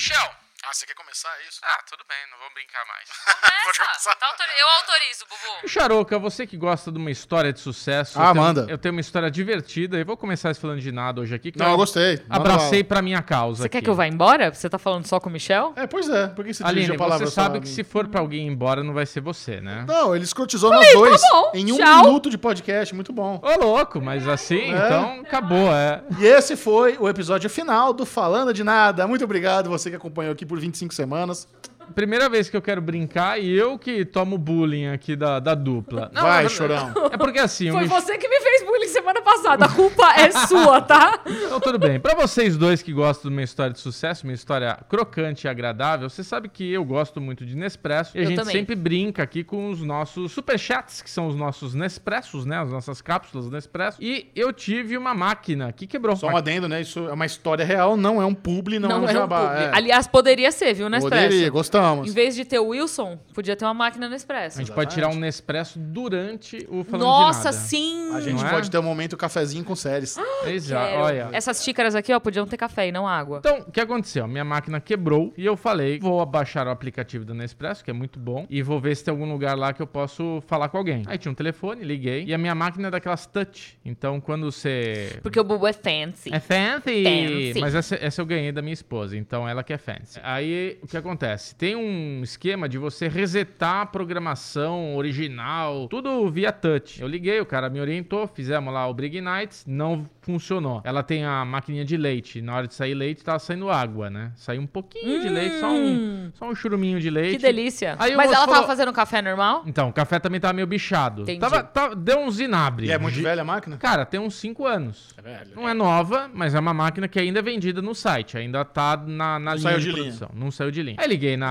Michel! Ah, você quer começar isso? Ah, tudo bem, não vamos brincar mais. Começa. Tá autori- Eu autorizo, Bubu. Charoca, você que gosta de uma história de sucesso. Ah, eu tenho- manda. Eu tenho uma história divertida e vou começar falando de nada hoje aqui. Que Não, eu eu gostei. Manda abracei pra minha causa. Você quer aqui. que eu vá embora? Você tá falando só com o Michel? É, pois é. Por que você Aline, a palavra você sabe que se for pra alguém ir embora, não vai ser você, né? Não, ele escrotizou nós dois bom, em um tchau. minuto de podcast. Muito bom. Ô, louco, mas assim, É. então acabou, é. E esse foi o episódio final do Falando de Nada. Muito obrigado você que acompanhou aqui por 25 semanas. Primeira vez que eu quero brincar e eu que tomo bullying aqui da, da dupla. Não, Vai, é- chorão. É porque assim, Foi Mich- você que me fez bullying semana passada. A culpa é sua, tá? Então, tudo bem. Pra vocês dois que gostam de uma história de sucesso, uma história crocante e agradável, você sabe que eu gosto muito de Nespresso. E a Eu gente também. sempre brinca aqui com os nossos superchats, que são os nossos Nespressos, né? As nossas cápsulas Nespresso. E eu tive uma máquina que quebrou. Só um adendo, né? Isso é uma história real, não é um publi, não, é um é um jabá. publi. é. Aliás, poderia ser, viu, Nespresso? Poderia, gostamos. Em vez de ter o Wilson, podia ter uma máquina Nespresso. A gente pode tirar um Nespresso durante o falando Nossa, de nada. sim! A gente Não é? pode ter um momento cafezinho com séries. Exato, Quero. olha. Essas xícaras aqui, ó, podiam ter café e não água. Então, o que aconteceu? Minha máquina quebrou e eu falei, vou abaixar o aplicativo da Nespresso, que é muito bom, e vou ver se tem algum lugar lá que eu posso falar com alguém. Aí tinha um telefone, liguei, e a minha máquina é daquelas touch. Então, quando você... Porque o Bubu é fancy. É fancy. Fancy. Mas essa, essa eu ganhei da minha esposa, então ela que é fancy. Aí, o que acontece? Tem um esquema de você resetar a programação original, tudo via touch. Eu liguei, o cara me orientou, fizemos lá o Brig Nights, não funcionou. Ela tem a maquininha de leite, na hora de sair leite, tava saindo água, né? Saiu um pouquinho de leite, só um, só um churuminho de leite. Que delícia. Aí Mas ela falou- tava fazendo café normal? Então, o café também tava meio bichado. Entendi. Tava, tava- deu um zinabre. E é muito velha a máquina? Cara, tem uns 5 anos. É velho. Não é nova, mas é uma máquina que ainda é vendida no site. Ainda tá na, na linha saiu de, de linha. produção. Não saiu de linha. Aí liguei na,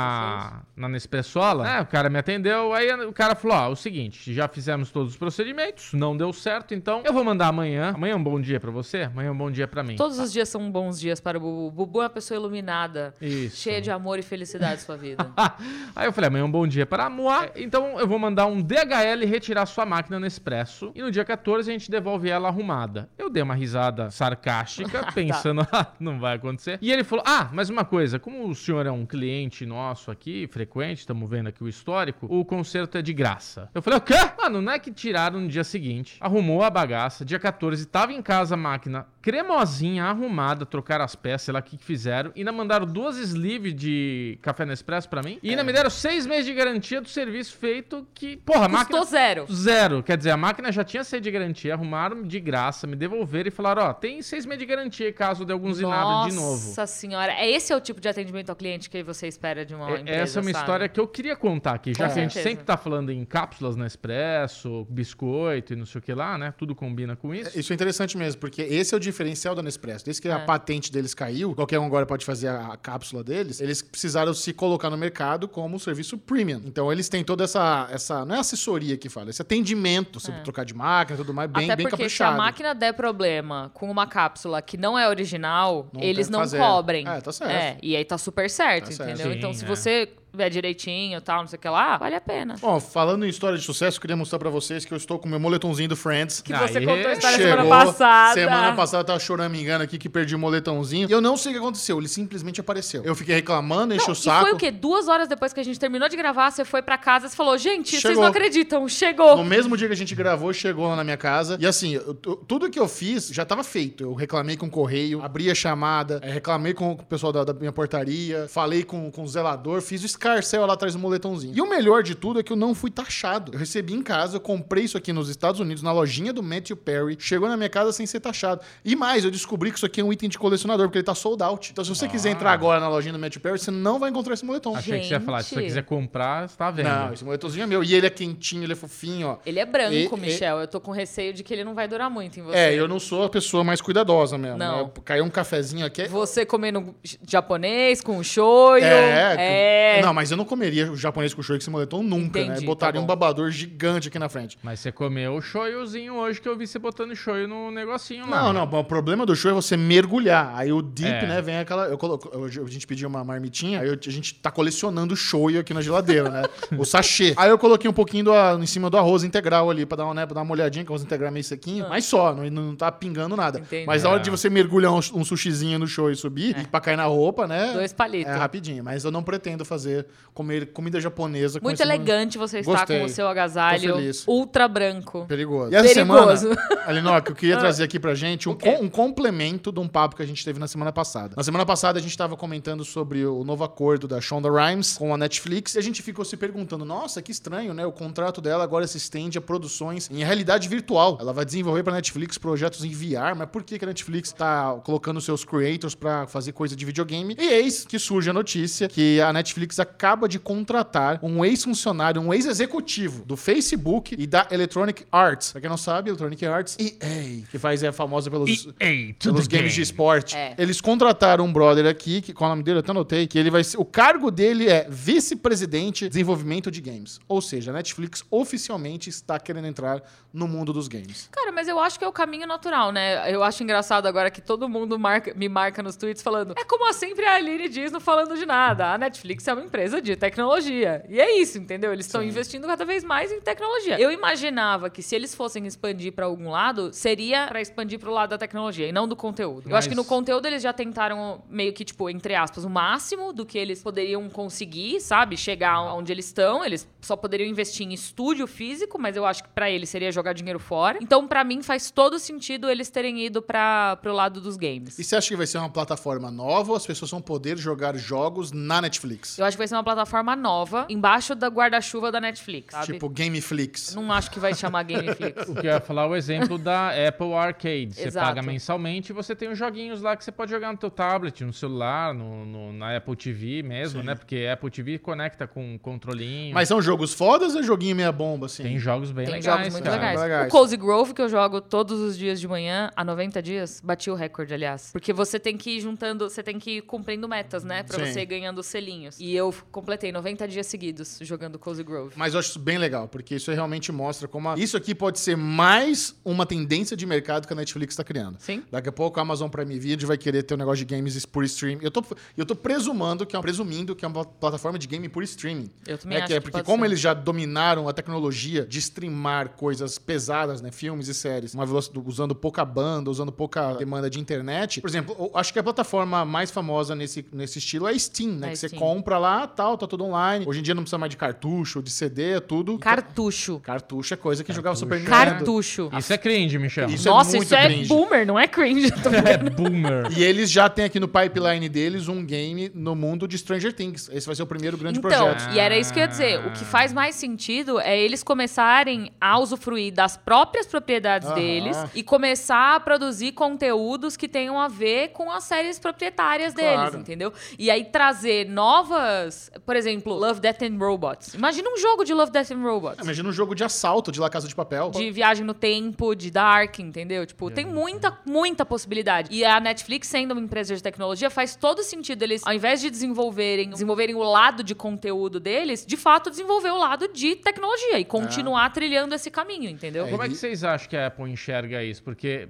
na Nespressola, né? O cara me atendeu. Aí o cara falou: Ó, o seguinte, já fizemos todos os procedimentos, não deu certo, então eu vou mandar amanhã. Amanhã é um bom dia pra você, amanhã é um bom dia pra mim. Todos os dias são bons dias para o Bubu. O Bubu é uma pessoa iluminada, Isso. cheia de amor e felicidade sua vida. Aí eu falei, amanhã é um bom dia para a Moa. Então eu vou mandar um DHL retirar sua máquina no Expresso. E no dia 14 a gente devolve ela arrumada. Eu dei uma risada sarcástica, pensando, ah, não vai acontecer. E ele falou: Ah, mas uma coisa, como o senhor é um cliente nosso aqui, frequente, estamos vendo aqui o histórico, o conserto é de graça. Eu falei, o quê? Mano, não é que tiraram no dia seguinte, arrumou a bagaça, dia 14, tava em casa a máquina cremosinha, arrumada, trocaram as peças, sei lá o que que fizeram, e ainda mandaram duas sleeves de café Nespresso pra mim, e ainda me deram seis meses de garantia do serviço feito que, porra, a Custou máquina... zero. Zero. Quer dizer, a máquina já tinha seis de garantia, arrumaram de graça, me devolveram e falaram, ó, tem seis meses de garantia caso dê algum zinabre de novo. Nossa senhora. É esse é o tipo de atendimento ao cliente que você espera de uma É- empresa, Essa é uma sabe? história que eu queria contar aqui, já Com que a gente certeza. sempre tá falando em cápsulas Nespresso, biscoito e não sei o que lá, né? Tudo combina com isso. Isso é interessante mesmo, porque esse é o diferencial da Nespresso. Desde que a patente deles caiu, qualquer um agora pode fazer a, a cápsula deles, eles precisaram se colocar no mercado como um serviço premium. Então eles têm toda essa, essa não é assessoria que fala, esse atendimento, você trocar de máquina e tudo mais, bem, Até bem porque caprichado. se a máquina der problema com uma cápsula que não é original, Não eles não fazer. cobrem. É, tá certo. É, e aí tá super certo, Tá certo. entendeu? Sim, então se é. Você ver direitinho e tal, não sei o que lá, vale a pena. Bom, falando em história de sucesso, eu queria mostrar pra vocês que eu estou com meu moletomzinho do Friends. Que você Aê, contou a história Chegou. semana passada. Semana passada eu tava chorando, me engano aqui, que perdi o moletomzinho. E eu não sei o que aconteceu, ele simplesmente apareceu. Eu fiquei reclamando, enchi Não, o saco. E foi o quê? Duas horas depois que a gente terminou de gravar, você foi pra casa e falou: gente, vocês Chegou. não acreditam, chegou. No mesmo dia que a gente gravou, chegou lá na minha casa. E assim, eu- tu- tudo que eu fiz já tava feito. Eu reclamei com o correio, abri a chamada, eh, reclamei com o pessoal da, da minha portaria, falei com, com o zelador, fiz o escarcel lá atrás do moletomzinho. E o melhor de tudo é que eu não fui taxado. Eu recebi em casa, eu comprei isso aqui nos Estados Unidos, na lojinha do Matthew Perry. Chegou na minha casa sem ser taxado. E mais, eu descobri que isso aqui é um item de colecionador, porque ele tá sold out. Então, se você quiser entrar agora na lojinha do Matthew Perry, você não vai encontrar esse moletom. Achei que você ia falar, se você Gente. quiser comprar, você tá vendo. Não, esse moletomzinho é meu. E ele é quentinho, ele é fofinho, ó. Ele é branco, E- e- Michel. Eu tô com receio de que ele não vai durar muito em você. É, eu não sou a pessoa mais cuidadosa mesmo. Não. né? Caiu um cafezinho aqui. Você comendo japonês com shoyu. É, É, Não, mas eu não comeria o japonês com shoyu com esse moletom nunca, Entendi, né? tá Botaria bom. um babador gigante aqui na frente. Mas você comeu o shoyuzinho hoje que eu vi você botando shoyu no negocinho lá. Não, não, o problema do show é você mergulhar. Aí o dip, É. né, vem aquela. Eu coloco, eu- a gente pediu uma marmitinha, aí eu- a gente tá colecionando shoyu aqui na geladeira, né? o sachê. Aí eu coloquei um pouquinho do, a- em cima do arroz integral ali, pra dar uma, né, pra dar uma olhadinha, que o arroz integral é meio sequinho. Mas só, não, não tá pingando nada. Entendi. Mas na hora É. de você mergulhar um, um sushizinho no show e subir, e pra cair na roupa, né? Dois palitos. É rapidinho. Mas eu não pretendo fazer, comer comida japonesa Muito elegante você está Gostei. com o seu agasalho ultra branco. Perigoso. E essa Perigoso. semana, Alinok, eu queria Ah. trazer aqui pra gente um, com- um complemento de um papo que a gente teve na semana passada. Na semana passada a gente tava comentando sobre o novo acordo da Shonda Rhimes com a Netflix e a gente ficou se perguntando, nossa, que estranho, né? O contrato dela agora se estende a produções em realidade virtual. Ela vai desenvolver pra Netflix projetos em VR, mas por que, que a Netflix tá colocando seus creators pra fazer coisa de videogame? E eis que surge a notícia que a Netflix acaba de contratar um ex-funcionário, um ex-executivo do Facebook e da Electronic Arts. Pra quem não sabe, Electronic Arts, EA, que faz é famosa pelos EA pelos games de game. esporte. É. Eles contrataram um brother aqui, que, qual é o nome dele? Eu até anotei, que ele vai ser. O cargo dele é vice-presidente de desenvolvimento de games. Ou seja, a Netflix oficialmente está querendo entrar no mundo dos games. Cara, mas eu acho que é o caminho natural, né? Eu acho engraçado agora que todo mundo marca- me marca nos tweets falando é como sempre a Aline diz não falando de nada. A Netflix é uma empresa de tecnologia. E é isso, entendeu? Eles estão investindo cada vez mais em tecnologia. Eu imaginava que se eles fossem expandir pra algum lado, seria pra expandir pro lado da tecnologia e não do conteúdo. Eu Mas- acho que no conteúdo eles já tentaram meio que, tipo, entre aspas, o máximo do que eles poderiam conseguir, sabe? Chegar onde eles estão. Eles só poderiam investir em estúdio físico, mas eu acho que pra eles seria jogar dinheiro fora. Então, pra mim, faz todo sentido eles terem ido para pro lado dos games. E você acha que vai ser uma plataforma nova ou as pessoas vão poder jogar jogos na Netflix? Eu acho que vai ser uma plataforma nova, embaixo da guarda-chuva da Netflix, sabe? Tipo Gameflix. Não acho que vai chamar Gameflix. O que eu ia falar é o exemplo da Apple Arcade. Você Exato. paga mensalmente e você tem os joguinhos lá que você pode jogar no teu tablet, no celular, no, no- na Apple TV mesmo, Sim. né? Porque a Apple TV conecta com um controlinho. Mas são jogos fodas ou é joguinho meia bomba, assim? tem jogos bem Tem legais, jogos muito legais. Legais. O Cozy Grove, que eu jogo todos os dias de manhã, há 90 dias, bati o recorde, aliás. Porque você tem que ir juntando, você tem que ir cumprindo metas, né? Pra Sim. você ir ganhando selinhos. E eu completei 90 dias seguidos jogando Cozy Grove. Mas eu acho isso bem legal, porque isso realmente mostra como a- isso aqui pode ser mais uma tendência de mercado que a Netflix está criando. Sim. Daqui a pouco a Amazon Prime Video vai querer ter um negócio de games por streaming. Eu tô, eu tô presumando que é, presumindo que é uma plataforma de game por streaming. Eu também né? acho que é que porque pode como ser. eles já dominaram a tecnologia de streamar coisas pesadas, né, filmes e séries, uma velocidade, usando pouca banda, usando pouca demanda de internet. Por exemplo, eu acho que a plataforma mais famosa nesse, nesse estilo é a Steam, né? É que você Steam. compra lá, tal, tá tudo online. Hoje em dia não precisa mais de cartucho, de CD, é tudo. Cartucho. Cartucho é coisa que jogava Super Nintendo. Cartucho. Isso é cringe, chama. Isso é Nossa, muito isso é cringe. boomer, não é cringe. Tô É boomer. E eles já têm aqui no pipeline deles um game no mundo de Stranger Things. Esse vai ser o primeiro grande Então, projeto. e era isso que eu ia dizer. O que faz mais sentido é eles começarem a usufruir das próprias propriedades Aham. deles e começar a produzir conteúdos que tenham a ver com as séries proprietárias Claro. deles, entendeu? E aí trazer novas, por exemplo, Love, Death and Robots. Imagina um jogo de Love, Death and Robots. Imagina um jogo de assalto de La Casa de Papel. De viagem no tempo, de Dark, entendeu? Tipo, tem muita, muita possibilidade. E a Netflix, sendo uma empresa de tecnologia, faz todo sentido eles, ao invés de desenvolverem, desenvolverem o lado de conteúdo deles, de fato desenvolver o lado de tecnologia e continuar trilhando esse caminho, entendeu? É, Como é que vocês acham que a Apple enxerga isso? Porque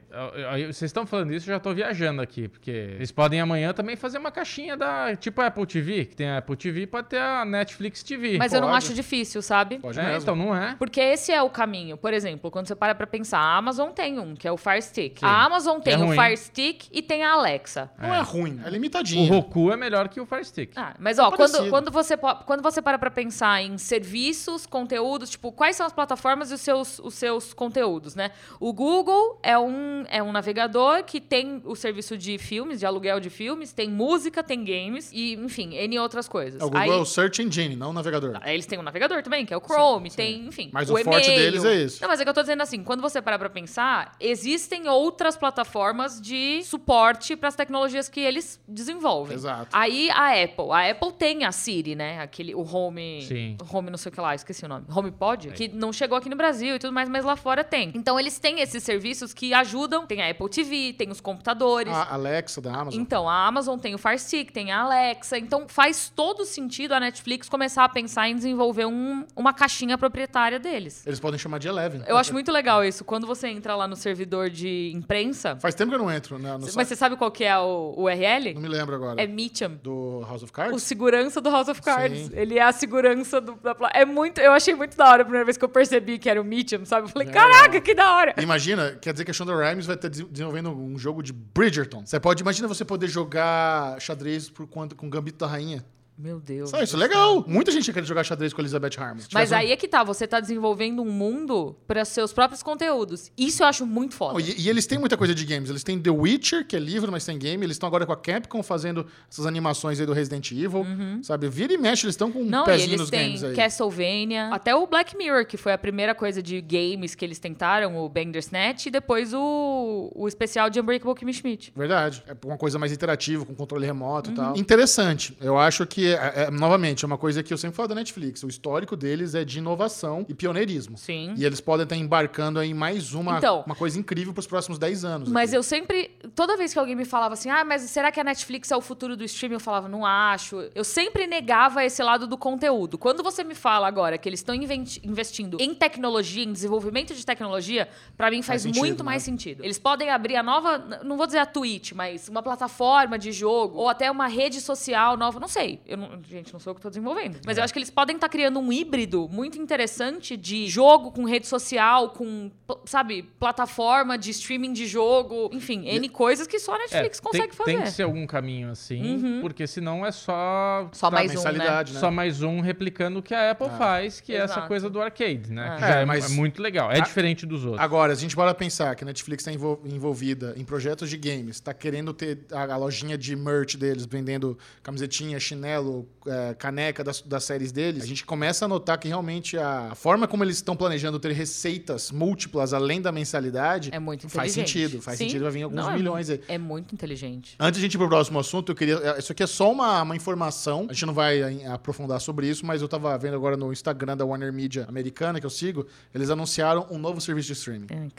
vocês estão falando isso, eu já tô viajando aqui. Porque eles podem amanhã também fazer uma caixinha da. Tipo a Apple TV, que tem a Apple TV, pode ter a Netflix TV. Mas eu não pode. acho difícil, sabe? Pode É, mesmo. então não é. Porque esse é o caminho. Por exemplo, quando você para pra pensar, a Amazon tem um, que é o Fire Stick. A Amazon tem É o. Fire Stick e tem a Alexa. Não é, ruim, é O limitadinho. Roku é melhor que o Fire Stick. Ah, mas ó, É quando, quando, você, quando você para pra pensar em serviços, conteúdos, tipo, quais são as plataformas e os seus, os seus conteúdos, né? O Google é um, é um navegador que tem o serviço de filmes, de aluguel de filmes, tem música, tem games e, enfim, N outras coisas. É, o Google Aí, é o Search Engine, não o navegador. Aí eles têm um navegador também, que é o Chrome, tem, enfim. Mas o forte e-mail. deles é isso. Não, mas é que eu tô dizendo assim, quando você parar pra pensar, existem outras plataformas de suporte pras tecnologias que eles desenvolvem. Exato. Aí a Apple, a Apple tem a Siri, né? Aquele o Home, Sim. o Home não sei o que lá, esqueci o nome. HomePod, que não chegou aqui no Brasil e tudo mais, mas lá fora tem. Então eles têm esses serviços que ajudam, tem a Apple TV, tem os computadores. A Alexa da Amazon. Então, a Amazon tem o Fire Stick, tem a Alexa, então faz todo sentido a Netflix começar a pensar em desenvolver um- uma caixinha proprietária deles. Eles podem chamar de Eleven. Eu acho muito legal isso. Quando você entra lá no servidor de imprensa, Faz tempo que eu não entro né, mas site. você sabe qual que é o Não URL? me lembro agora. É Meacham. Do House of O Cards? segurança do House of Cards. Sim. Ele é a segurança do, da É muito. Eu achei muito da hora a primeira vez que eu percebi que era o Meacham, sabe? Eu falei, É. caraca, que da hora! Imagina, quer dizer que a Shonda Rhimes vai estar desenvolvendo um jogo de Bridgerton. Você pode, imagina você poder jogar xadrez por com Gambito da Rainha. Meu Deus. Sabe, isso é legal. Muita gente quer jogar xadrez com a Elizabeth Harmon. Se Mas aí é que tá, você tá desenvolvendo um mundo para seus próprios conteúdos. Isso eu acho muito foda. E, e eles têm muita coisa de games. Eles têm The Witcher, que é livro, mas tem game. Eles estão agora com a Capcom fazendo essas animações aí do Resident Evil. Sabe? Vira e mexe, eles estão com um Uhum. Não, pezinho eles nos têm games aí. Castlevania, até o Black Mirror, que foi a primeira coisa de games que eles tentaram, o Bandersnatch, e depois o, o especial de Unbreakable Kimmy Schmidt. Verdade. É uma coisa mais interativa, com controle Uhum. remoto e tal. Interessante. Eu acho que, é- é- novamente, é uma coisa que eu sempre falo da Netflix. O histórico deles é de inovação e pioneirismo. Sim. E eles podem estar embarcando em mais uma, Então. uma coisa incrível para os próximos 10 anos. Mas aqui. eu sempre, toda vez que alguém me falava assim, ah, mas será que a Netflix é o futuro do streaming? Eu falava, não acho. Eu sempre negava esse lado do conteúdo. Quando você me fala agora que eles estão investindo em tecnologia, em desenvolvimento de tecnologia, pra mim faz, Faz sentido, muito né? mais sentido. Eles podem abrir a nova, não vou dizer a Twitch, mas uma plataforma de jogo, ou até uma rede social nova, não sei. Eu não- gente, não sou eu que tô desenvolvendo. Mas eu acho que eles podem estar criando um híbrido muito interessante de jogo com rede social, com, sabe, plataforma de streaming de jogo, enfim, N coisas que só a Netflix É, consegue tem, fazer. Tem que ser algum caminho assim, porque senão é só Só Tá, mais um, né? mensalidade, só mais um replicando o que a Apple faz, que é essa Exato. coisa do arcade, né? É. Que já É, é, mas- é muito legal. É diferente dos outros. Agora, se a gente bora pensar que a Netflix está envolvida em projetos de games, está querendo ter a, a lojinha de merch deles, vendendo camisetinha, chinelo, pelo é, caneca das, das séries deles, a gente começa a notar que realmente a forma como eles estão planejando ter receitas múltiplas além da mensalidade É muito faz sentido. Faz Sim. sentido, vai vir alguns Não, é milhões aí. É muito inteligente. Antes de a gente ir pro próximo assunto, eu queria. Isso aqui é só uma, uma informação. A gente não vai aprofundar sobre isso, mas eu tava vendo agora no Instagram da Warner Media americana, que eu sigo, eles anunciaram um novo serviço de streaming. Ai.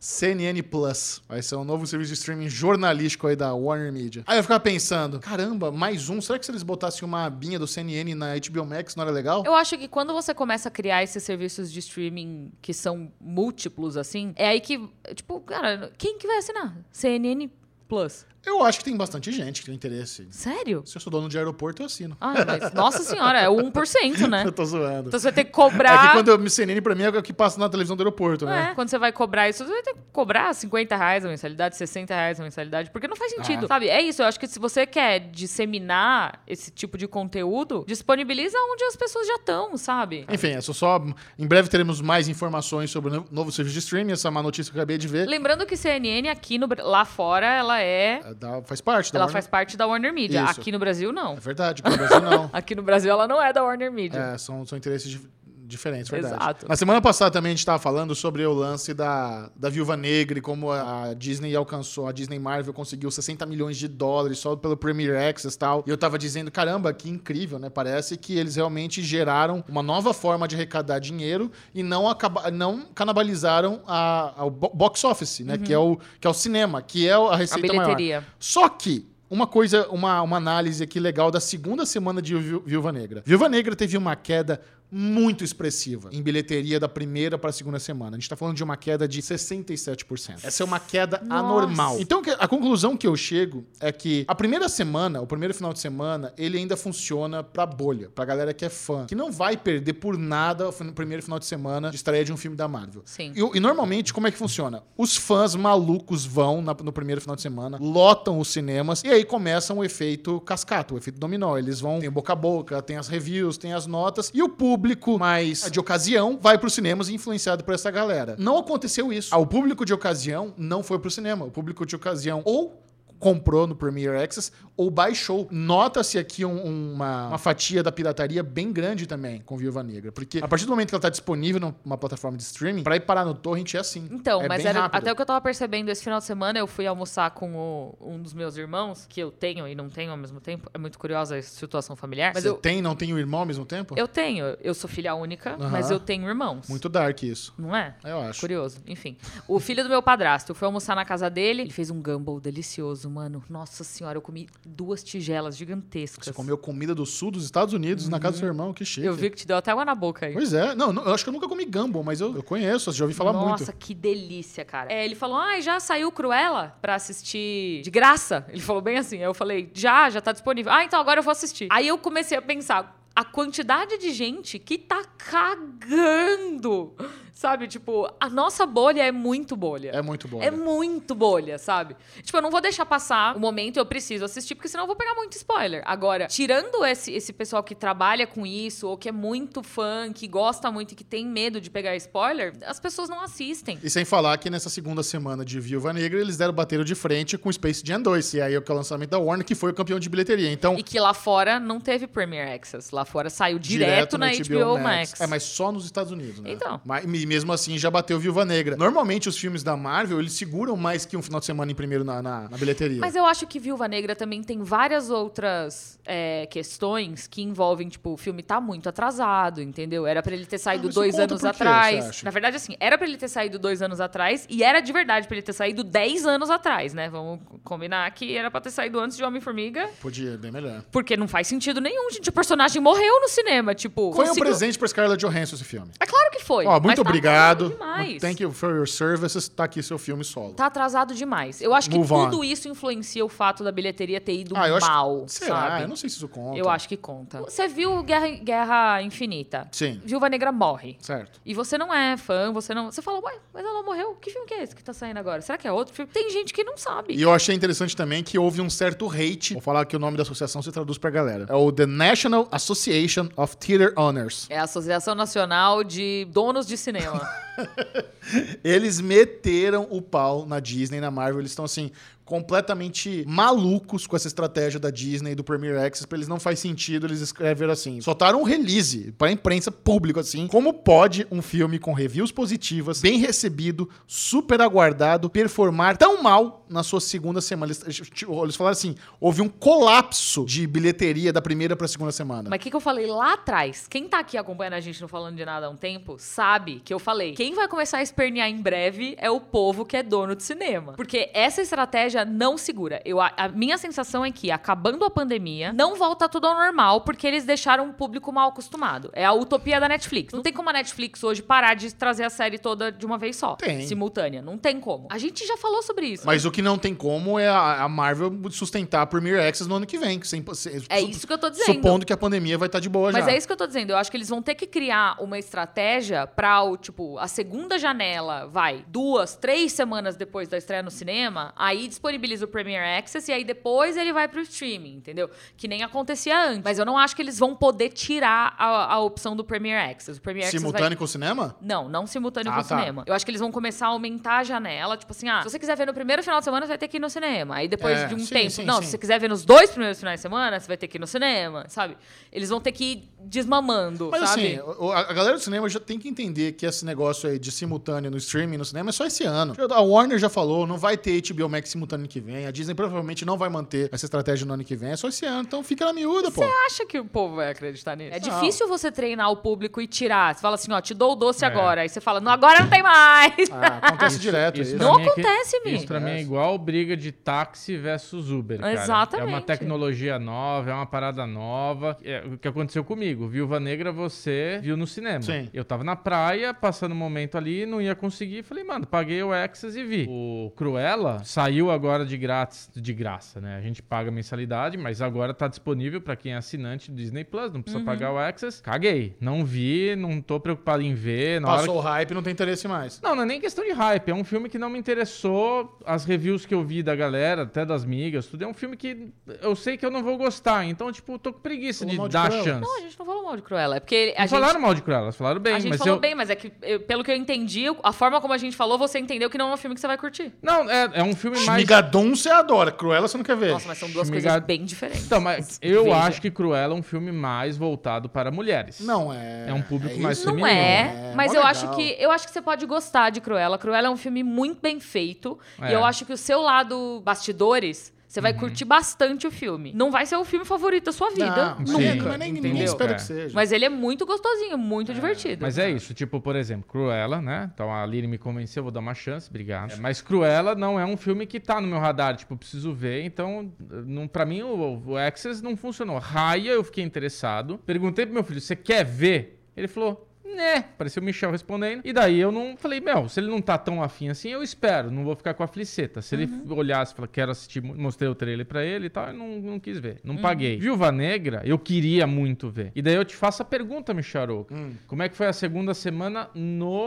CNN Plus. Vai ser um novo serviço de streaming jornalístico aí da Warner Media. Aí eu ficava pensando, caramba, mais um. Será que se eles botassem uma abinha do CNN na HBO Max não era legal? Eu acho que quando você começa a criar esses serviços de streaming que são múltiplos, assim, é aí que, tipo, cara, quem que vai assinar? CNN Plus. Eu acho que tem bastante gente que tem interesse. Sério? Se eu sou dono de aeroporto, eu assino. Ah, mas, nossa senhora, é o 1%, né? eu tô zoando. Então você vai ter que É cobrar. que quando eu me CNN pra mim é o que passa na televisão do aeroporto, né? É, quando você vai cobrar isso, você vai ter que cobrar 50 reais a mensalidade, 60 reais a mensalidade, porque não faz sentido, Ah. sabe? É isso, eu acho que se você quer disseminar esse tipo de conteúdo, disponibiliza onde as pessoas já estão, sabe? Enfim, é só, só. Em breve teremos mais informações sobre o no- novo serviço de streaming. Essa é uma notícia que eu acabei de ver. Lembrando que CNN aqui no, lá fora, ela é... Da- faz parte da Ela Warner. faz parte da Warner Media. Isso. Aqui no Brasil, não. É verdade, no Brasil não. Aqui no Brasil, ela não é da Warner Media. É, são, são interesses dif- diferentes, verdade. Exato. Na semana passada também a gente estava falando sobre o lance da, da Viúva Negra e como a Disney alcançou, a Disney Marvel conseguiu 60 milhões de dólares só pelo Premier Access e tal. E eu tava dizendo, caramba, que incrível, né? Parece que eles realmente geraram uma nova forma de arrecadar dinheiro e não, acaba, não canibalizaram a, bo- box office, né? Que, é o, que é o cinema, que é a Uhum. A receita maior. bilheteria. Só que, uma coisa, uma, uma análise aqui legal da segunda semana de Viú- Viúva Negra. Viúva Negra teve uma queda muito expressiva em bilheteria da primeira para a segunda semana. A gente tá falando de uma queda de 67%. Essa é uma queda Nossa. anormal. Então, a conclusão que eu chego é que a primeira semana, o primeiro final de semana, ele ainda funciona pra bolha, pra galera que é fã, que não vai perder por nada o primeiro final de semana de estreia de um filme da Marvel. Sim. E, e normalmente, como é que funciona? Os fãs malucos vão na- no primeiro final de semana, lotam os cinemas, e aí começa o efeito cascata, o efeito dominó. Eles vão, tem boca a boca, tem as reviews, tem as notas, e o público mais de ocasião vai pros cinemas influenciado por essa galera. Não aconteceu isso. Ah, O público de ocasião não foi pro cinema. O público de ocasião ou comprou no Premier Access ou baixou. Nota-se aqui um- uma, uma fatia da pirataria bem grande também com Viúva Negra. Porque a partir do momento que ela tá disponível numa plataforma de streaming, pra ir parar no torrent é assim. Então, é mas era, rápido. até o que eu tava percebendo esse final de semana, eu fui almoçar com o- um dos meus irmãos, que eu tenho e não tenho ao mesmo tempo. É muito curiosa a situação familiar. Mas Você eu, tem não tem o irmão ao mesmo tempo? eu tenho, eu sou filha única, mas eu tenho irmãos. Muito dark isso. Não é? Eu acho. Curioso. Enfim. O filho do meu padrasto, eu fui almoçar na casa dele, ele fez um gumball delicioso, mano, nossa senhora, eu comi duas tigelas gigantescas. Você comeu comida do sul dos Estados Unidos na casa do seu irmão, que chique. Eu vi que te deu até água na boca aí. Pois é. Não, não, eu acho que eu nunca comi Gumball, mas eu, eu conheço, já ouvi falar Nossa, muito. que delícia, cara. É, ele falou, ah, já saiu Cruella pra assistir de graça? Ele falou bem assim. Aí eu falei, já, já tá disponível. Ah, então agora eu vou assistir. Aí eu comecei a pensar, a quantidade de gente que tá cagando. Sabe, tipo, a nossa bolha é muito bolha. É muito bom. É muito bolha, sabe? Tipo, eu não vou deixar passar o momento, eu preciso assistir, porque senão eu vou pegar muito spoiler. Agora, tirando esse, esse pessoal que trabalha com isso, ou que é muito fã, que gosta muito e que tem medo de pegar spoiler, as pessoas não assistem. E sem falar que nessa segunda semana de Viúva Negra, eles deram bateram de frente com Space Jam 2, e aí é o lançamento da Warner, que foi o campeão de bilheteria. Então, E que lá fora não teve Premiere Access. Lá fora saiu direto, na HBO, Max. É, mas só nos Estados Unidos, né? Então. Mas, e mesmo assim já bateu Viúva Negra. Normalmente os filmes da Marvel, eles seguram mais que um final de semana em primeiro na, na, na bilheteria. Mas eu acho que Viúva Negra também tem várias outras é, questões que envolvem, tipo, o filme tá muito atrasado, entendeu? Era pra ele ter saído Ah, dois anos quê, atrás. Na verdade, assim, era pra ele ter saído dois anos atrás e era de verdade pra ele ter saído dez anos atrás, né? Vamos combinar que era pra ter saído antes de Homem-Formiga. Podia, bem melhor. Porque não faz sentido nenhum, gente. O personagem morreu no cinema, tipo... Foi um presente pra Scarlett Johansson esse filme. É claro que foi. Ó, muito tá obrigado. atrasado Demais. Thank you for your services. Tá aqui seu filme solo. Tá atrasado demais. Eu acho que Move on. tudo isso influencia o fato da bilheteria ter ido ah, eu acho mal, que, será? sabe? Eu não sei se isso conta. Eu acho que conta. Você viu Guerra, Guerra Infinita? Sim. Viúva Negra morre. Certo. E você não é fã, você não. Você fala, ué, mas ela morreu? Que filme que é esse que tá saindo agora? Será que é outro filme? Tem gente que não sabe. E eu achei interessante também que houve um certo hate. Vou falar que o nome da associação se traduz pra galera. É o The National Association of Theater Owners. É a Associação Nacional de Donos de Cinema. Eles meteram o pau na Disney, na Marvel. Eles estão assim completamente malucos com essa estratégia da Disney e do Premier Access, pra eles não faz sentido eles escreveram assim. Soltaram um release pra imprensa pública assim, como pode um filme com reviews positivas, bem recebido, super aguardado, performar tão mal na sua segunda semana. Eles, eles falaram assim, houve um colapso de bilheteria da primeira pra segunda semana. Mas o que, que eu falei lá atrás? Quem tá aqui acompanhando a gente não falando de nada há um tempo, sabe que eu falei. Quem vai começar a espernear em breve é o povo que é dono de cinema. Porque essa estratégia não segura. Eu, a, a minha sensação é que, acabando a pandemia, não volta tudo ao normal, porque eles deixaram o público mal acostumado. É a utopia da Netflix. Não tem como a Netflix hoje parar de trazer a série toda de uma vez só. Tem. Simultânea. Não tem como. A gente já falou sobre isso. Mas o que não tem como é a, a Marvel sustentar a Premier Access no ano que vem. Sem, sem- É isso que eu tô dizendo. Supondo que a pandemia vai estar de boa Mas já. é isso que eu tô dizendo. Eu acho que eles vão ter que criar uma estratégia pra o, tipo, a segunda janela, vai, duas, três semanas depois da estreia no cinema, aí disponibiliza o Premier Access e aí depois ele vai pro streaming, entendeu? Que nem acontecia antes. Mas eu não acho que eles vão poder tirar a, a opção do Premier Access. O Premier Access vai... Simultâneo com o cinema? Não, não simultâneo Ah, com o tá. cinema. Eu acho que eles vão começar a aumentar a janela. Tipo assim, ah, se você quiser ver no primeiro final de semana, você vai ter que ir no cinema. Aí depois É, de um sim, tempo. sim, não, sim. se você quiser ver nos dois primeiros finais de semana, você vai ter que ir no cinema, sabe? Eles vão ter que ir desmamando, Mas sabe? assim, a galera do cinema já tem que entender que esse negócio aí de simultâneo no streaming, no cinema, é só esse ano. A Warner já falou, não vai ter HBO Max simultâneo ano que vem. A Disney provavelmente não vai manter essa estratégia no ano que vem. É só esse ano. Então fica na miúda, pô. Você acha que o povo vai acreditar nisso? É Não. difícil você treinar o público e tirar. Você fala assim, ó, te dou o doce É. agora. Aí você fala, não, agora não tem mais. Ah, acontece direto isso. pra Não é que- acontece, Mi. Isso pra mim é igual briga de táxi versus Uber, cara. É uma Exatamente. tecnologia nova, é uma parada nova. É o que aconteceu comigo. Viúva Negra você viu no cinema. Sim. Eu tava na praia, passando um momento ali, não ia conseguir. Falei, mano, paguei o Access e vi. O Cruella saiu agora de grátis, de graça, né? A gente paga mensalidade, mas agora tá disponível pra quem é assinante do Disney Plus, não precisa pagar o Access. Caguei. Não vi, não tô preocupado em ver. Passou o hype, não tem interesse mais. não, não é nem questão de hype. É um filme que não me interessou. As reviews que eu vi da galera, até das migas, tudo. É um filme que eu sei que eu não vou gostar. Então, tipo, tô com preguiça Falou de de dar Cruella. chance. Não, a gente não falou mal de Cruella. É porque a Não gente... falaram mal de Cruella, elas falaram bem. a gente mas falou eu... bem, mas é que, eu- pelo que eu entendi, a forma como a gente falou, você entendeu que não é um filme que você vai curtir. Não, é, é um filme mais... Migadon você adora, Cruella você não quer ver. Nossa, mas são duas coisas bem diferentes. Então, mas eu Veja. acho que Cruella é um filme mais voltado para mulheres. Não é. É um público isso? mais Não feminino. é, É, mas mó eu legal. acho que eu acho que você pode gostar de Cruella. Cruella é um filme muito bem feito É. e eu acho que o seu lado bastidores Você vai curtir bastante o filme. Não vai ser o filme favorito da sua vida. Não, Sim. nunca. nunca, mas nem, ninguém espera É. que seja. Mas ele é muito gostosinho, muito divertido. Mas é isso, tipo, por exemplo, Cruella, né? Então a Lili me convenceu, vou dar uma chance, obrigado. Mas Cruella não é um filme que tá no meu radar, tipo, preciso ver, então, não, pra mim o, o Access não funcionou. Raya, eu fiquei interessado. Perguntei pro meu filho, você quer ver? Ele falou, né? Pareceu o Michel respondendo. E daí eu não falei, meu, se ele não tá tão afim assim, eu espero, não vou ficar com a fliceta. Se ele olhasse e falar, quero assistir, mostrei o trailer pra ele e tal, eu não, não quis ver. Não paguei. Viúva Negra, eu queria muito ver. E daí eu te faço a pergunta, Michel. Como é que foi a segunda semana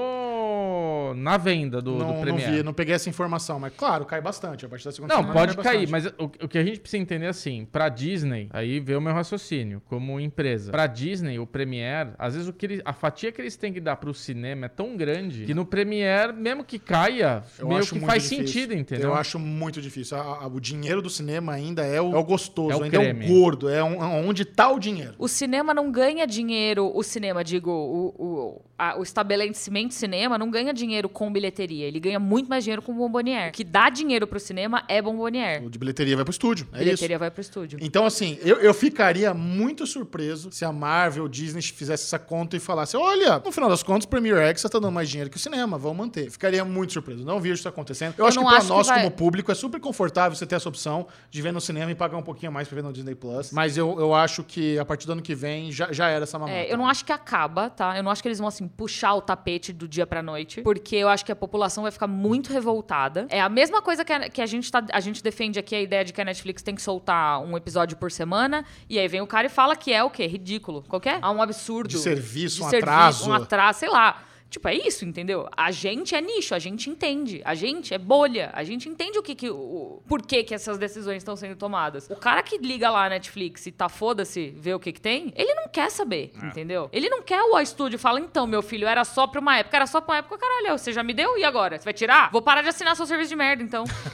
no na venda do, do não, não Premiere? vi, não peguei essa informação, mas claro, cai bastante. A partir da segunda Não, semana pode cai cair, mas o, o que a gente precisa entender é assim, pra Disney, aí vê o meu raciocínio, como empresa. Pra Disney, o Premiere, às vezes o que ele- a fatia que eles têm que dar pro cinema é tão grande que no Premiere, mesmo que caia, Eu meio que faz difícil. sentido, entendeu? Eu acho muito difícil. A- a- o dinheiro do cinema ainda é o, é o gostoso, É o ainda creme. é o gordo, é um- onde tá o dinheiro. O cinema não ganha dinheiro, o cinema, digo, o, o, a- o estabelecimento cinema não ganha dinheiro com bilheteria. Ele ganha muito mais dinheiro com bombonier. O que dá dinheiro pro cinema é bombonier. O de bilheteria vai pro estúdio, é isso. bilheteria vai pro estúdio. Então, assim, eu, eu ficaria muito surpreso se a Marvel, Disney fizesse essa conta e falasse: olha, no final das contas, o Premier Access tá dando mais dinheiro que o cinema, vamos manter. Ficaria muito surpreso. Não vejo isso acontecendo. Eu, Eu acho que pra acho que nós, vai- como público, é super confortável você ter essa opção de ver no cinema e pagar um pouquinho a mais pra ver no Disney Plus. Mas eu, eu acho que a partir do ano que vem já, já era essa mamata. É, eu não acho que acaba, tá? Eu não acho que eles vão, assim, puxar o tapete do dia pra noite. Porque eu acho que a população vai ficar muito revoltada. É a mesma coisa que a, que a gente tá. A gente defende aqui a ideia de que a Netflix tem que soltar um episódio por semana. E aí vem o cara e fala que é o quê? Ridículo. Qualquer? Ah, um absurdo. De serviço, De um serviço, atraso. Um atraso, sei lá. Tipo, é isso, entendeu? A gente é nicho, a gente entende. A gente é bolha. A gente entende o que, que o por que, que essas decisões estão sendo tomadas. O cara que liga lá a Netflix e tá foda-se, vê o que que tem, ele não quer saber, É. entendeu? Ele não quer o estúdio fala, então, meu filho, era só pra uma época, era só pra uma época, caralho, você já me deu e agora? Você vai tirar? Vou parar de assinar seu serviço de merda, então.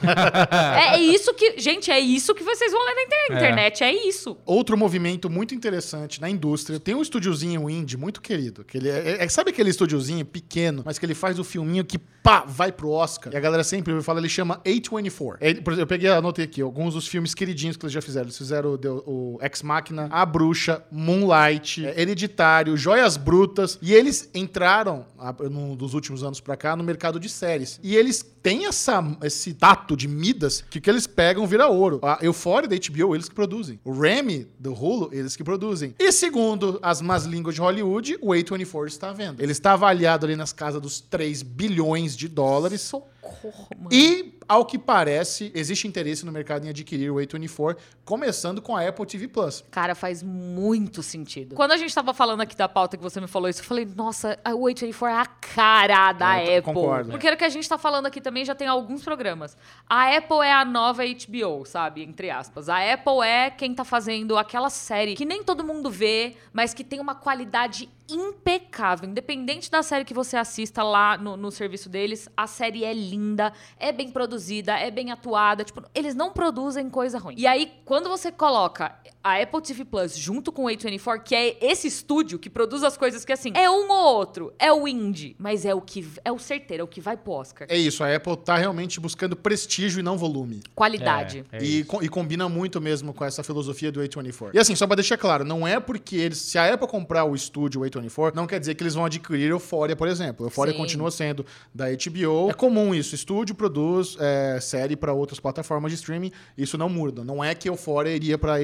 é, é isso que, gente, é isso que vocês vão ler na internet. É. Internet é isso. Outro movimento muito interessante na indústria. Tem um estúdiozinho indie muito querido. Que ele é, é- sabe aquele estúdiozinho pequeno, mas que ele faz o filminho que pá, vai pro Oscar. E a galera sempre falar, ele chama A24. É, por exemplo, eu peguei, anotei aqui, alguns dos filmes queridinhos que eles já fizeram. Eles fizeram o, o Ex Machina, A Bruxa, Moonlight, é, Hereditário, Joias Brutas. E eles entraram, num dos últimos anos pra cá, no mercado de séries. E eles têm essa, esse tato de Midas que o que eles pegam vira ouro. A Euphoria da HBO, eles que produzem. O Remy, do Hulu, eles que produzem. E segundo as más línguas de Hollywood, o A24 está vendo. Ele está avaliado ali nas casas dos 3 bilhões de dólares. Socorro, mano. E, ao que parece, existe interesse no mercado em adquirir o A24, começando com a Apple TV Plus. Cara, faz muito sentido. Quando a gente tava falando aqui da pauta que você me falou isso, eu falei, nossa, a A24 é a cara da Eu Apple. concordo. Porque o que a gente tá falando aqui também já tem alguns programas. A Apple é a nova HBO, sabe? Entre aspas. A Apple é quem tá fazendo aquela série que nem todo mundo vê, mas que tem uma qualidade impecável. Independente da série que você assista lá no, no serviço deles, a série é linda, é bem produzida, é bem atuada. Tipo, eles não produzem coisa ruim. E aí, quando você coloca a Apple TV Plus junto com o A24, que é esse estúdio que produz as coisas que, assim, é um ou outro, é o indie, mas é o que é o certeiro, é o que vai pro Oscar. É isso, a Apple tá realmente buscando prestígio e não volume. Qualidade. É, é e, co- e combina muito mesmo com essa filosofia do A24. E assim, só pra deixar claro, não é porque eles. Se a Apple comprar o estúdio A24, não quer dizer que eles vão adquirir Euphoria, por exemplo. Euphoria Sim. continua sendo da HBO. É comum isso. Estúdio produz é, série pra outras plataformas de streaming. Isso não muda. Não é que Euphoria iria pra,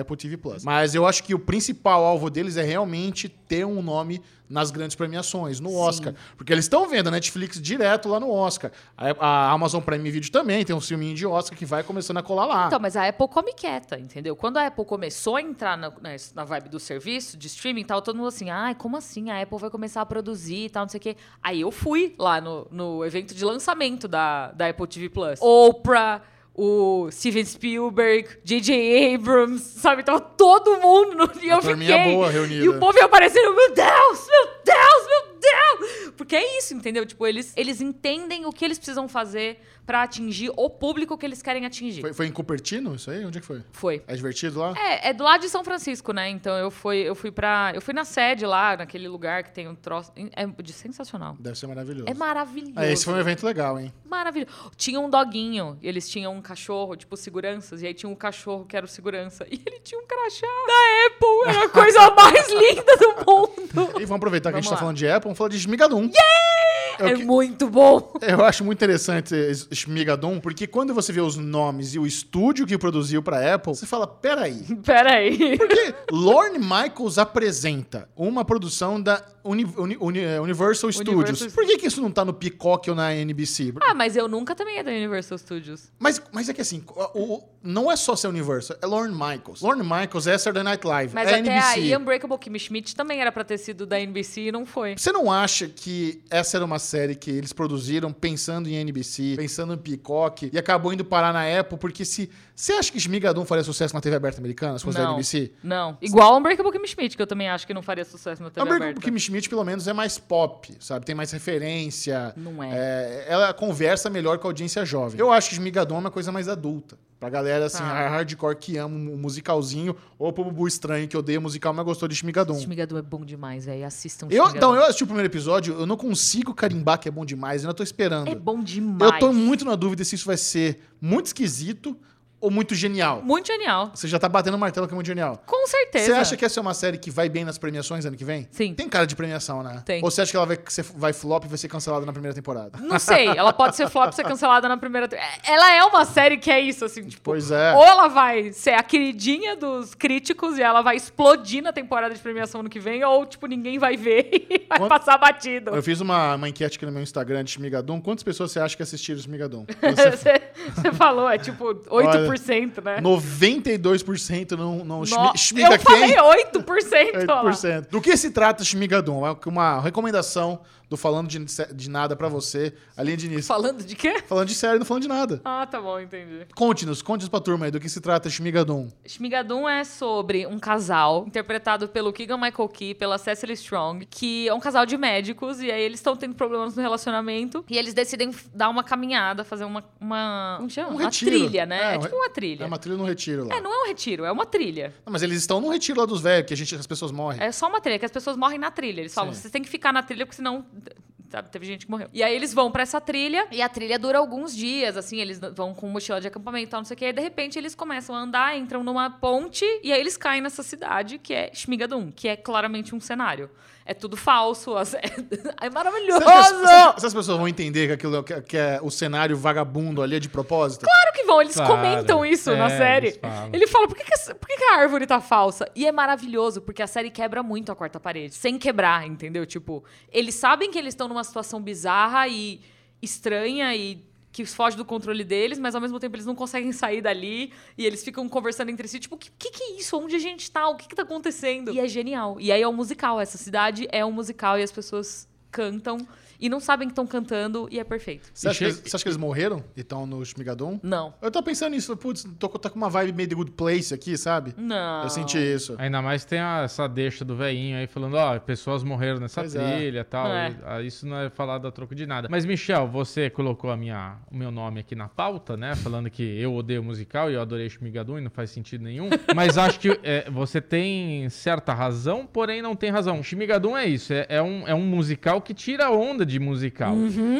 Apple TV Plus. Mas eu acho que o principal alvo deles é realmente ter um nome nas grandes premiações, no Sim. Oscar. Porque eles estão vendo a Netflix direto lá no Oscar. A, a Amazon Prime Video também tem um filminho de Oscar que vai começando a colar lá. Então, mas a Apple come quieta, entendeu? Quando a Apple começou a entrar na, na, na vibe do serviço, de streaming e tal, todo mundo assim, ai, como assim? A Apple vai começar a produzir e tal, não sei o quê. Aí eu fui lá no, no evento de lançamento da, da Apple TV Plus. Oprah, o Steven Spielberg, J.J. Abrams, sabe? Tava todo mundo no e eu fiquei. boa reunida. E o povo ia aparecendo, meu Deus, meu Deus, meu Deus! Porque é isso, entendeu? Tipo, eles, eles entendem o que eles precisam fazer pra atingir o público que eles querem atingir. Foi, foi em Cupertino isso aí? Onde é que foi? Foi. É divertido lá? É, é do lado de São Francisco, né? Então eu fui, eu fui para, eu fui na sede lá, naquele lugar que tem um troço, é de sensacional. Deve ser maravilhoso. É maravilhoso. Ah, esse foi um evento legal, hein? Maravilhoso. Tinha um doguinho, e eles tinham um cachorro, tipo, seguranças, e aí tinha um cachorro que era o segurança, e ele tinha um crachá da Apple, era a coisa mais linda do mundo. E vamos aproveitar que a gente Vamos tá lá. falando de Apple, vamos falar de Shmigadum. Eu É que- muito bom. Eu acho muito interessante esse Shmigadum, porque quando você vê os nomes e o estúdio que produziu pra Apple, você fala, peraí, Pera aí. Porque Lorne Michaels apresenta uma produção da Uni- Uni- Uni- eh, Universal Studios. Studios. Por que, que isso não tá no Peacock ou na NBC? Ah, mas eu nunca também é da Universal Studios. Mas, mas é que assim, o- o- não é só ser Universal, é Lorne Michaels. Lorne Michaels é Saturday Night Live, Mas é até NBC. aí, Unbreakable Kimmy Schmidt também era pra ter sido da NBC e não foi. Você não acha que essa era uma série que eles produziram pensando em NBC, pensando em Peacock, e acabou indo parar na Apple? Porque se. Você acha que Shmigadum faria sucesso na TV aberta americana, se fosse da Não, NBC? não. Igual Unbreakable Kimmy Schmidt, que eu também acho que não faria sucesso na TV Unbreakable aberta. Kimmy Schmidt, pelo menos, é mais pop, sabe? Tem mais referência. Não é. É, ela conversa melhor com a audiência jovem. Eu acho que Shmigadon é uma coisa mais adulta. Pra galera, assim, Tá. hardcore que ama um musicalzinho, ou pro bubu estranho que odeia musical, mas gostou de Shmigadon. Shmigadum é bom demais, velho. Assistam Eu, então, eu assisti o primeiro episódio, eu não consigo carimbar que é bom demais, eu ainda tô esperando. É bom demais. eu tô muito na dúvida se isso vai ser muito esquisito ou muito genial. Muito genial. Você já tá batendo o martelo que é muito genial. Com certeza. Você acha que essa é uma série que vai bem nas premiações ano que vem? Sim. Tem cara de premiação, né? Tem. Ou você acha que ela vai, ser, vai flop e vai ser cancelada na primeira temporada? Não sei, ela pode ser flop e ser cancelada na primeira. te- Ela é uma série que é isso, assim, tipo. Pois é. Ou ela vai ser a queridinha dos críticos e ela vai explodir na temporada de premiação ano que vem, ou, tipo, ninguém vai ver e vai Quando- passar batido. Eu fiz uma, uma enquete aqui no meu Instagram de Shmigadum. Quantas pessoas você acha que assistiram Shmigadum? Você, você falou, é tipo 8%, né? 92% não... não No- eu falei 8%, olha lá. 8%. Do que se trata Shmigadum? É Uma recomendação do Falando de, de Nada pra você. A linha de início. Falando de quê? Falando de sério, não falando de nada. Ah, tá bom, entendi. Conte-nos, conte-nos pra turma aí do que se trata Shmigadum. Shmigadum é sobre um casal interpretado pelo Keegan Michael Key, pela Cecily Strong, que é um casal de médicos e aí eles estão tendo problemas no relacionamento e eles decidem dar uma caminhada, fazer uma uma, como chama? Um uma retiro. trilha, né? É, É, um tipo uma trilha. É uma trilha no retiro lá. É, não é um retiro, é uma trilha. Não, mas eles estão no retiro lá dos velhos, que a gente, as pessoas morrem. É só uma trilha, que as pessoas morrem na trilha. Eles falam, vocês têm que ficar na trilha, porque senão. Teve gente que morreu. E aí eles vão pra essa trilha, e a trilha dura alguns dias, assim, eles vão com mochila de acampamento e tal, não sei o quê. E de repente eles começam a andar, entram numa ponte, e aí eles caem nessa cidade, que é Shmigadum, que é claramente um cenário. É tudo falso, as- é, é maravilhoso! Acha que as- pessoas vão entender que aquilo que, que é o cenário vagabundo ali é de propósito? Claro que vão, eles Claro. comentam isso na É, série. eles falam. Ele fala, por que, que, por que que a árvore tá falsa? E é maravilhoso, porque a série quebra muito a quarta parede, sem quebrar, entendeu? Tipo, eles sabem que eles estão numa situação bizarra e estranha e que foge do controle deles, mas ao mesmo tempo eles não conseguem sair dali e eles ficam conversando entre si, tipo, o que, que, que é isso? Onde a gente tá? O que, que tá acontecendo? E é genial. E aí é um musical, essa cidade é um musical e as pessoas cantam e não sabem que estão cantando e é perfeito. Você acha, que você acha que eles morreram e estão no Shmigadum? Não. Eu tô pensando nisso, putz, tô, tá com uma vibe meio The Good Place aqui, sabe? Não. Eu senti isso. Ainda mais tem a- essa deixa do veinho aí falando, ó, pessoas morreram nessa Pois é. trilha e tal. É. E, ah, isso não é falado a troco de nada. Mas, Michel, você colocou a minha, o meu nome aqui na pauta, né? Falando que eu odeio musical e eu adorei Shmigadum e não faz sentido nenhum. Mas acho que é, você tem certa razão, porém não tem razão. Shmigadum é isso, é, é um, é um musical que tira a onda de musical.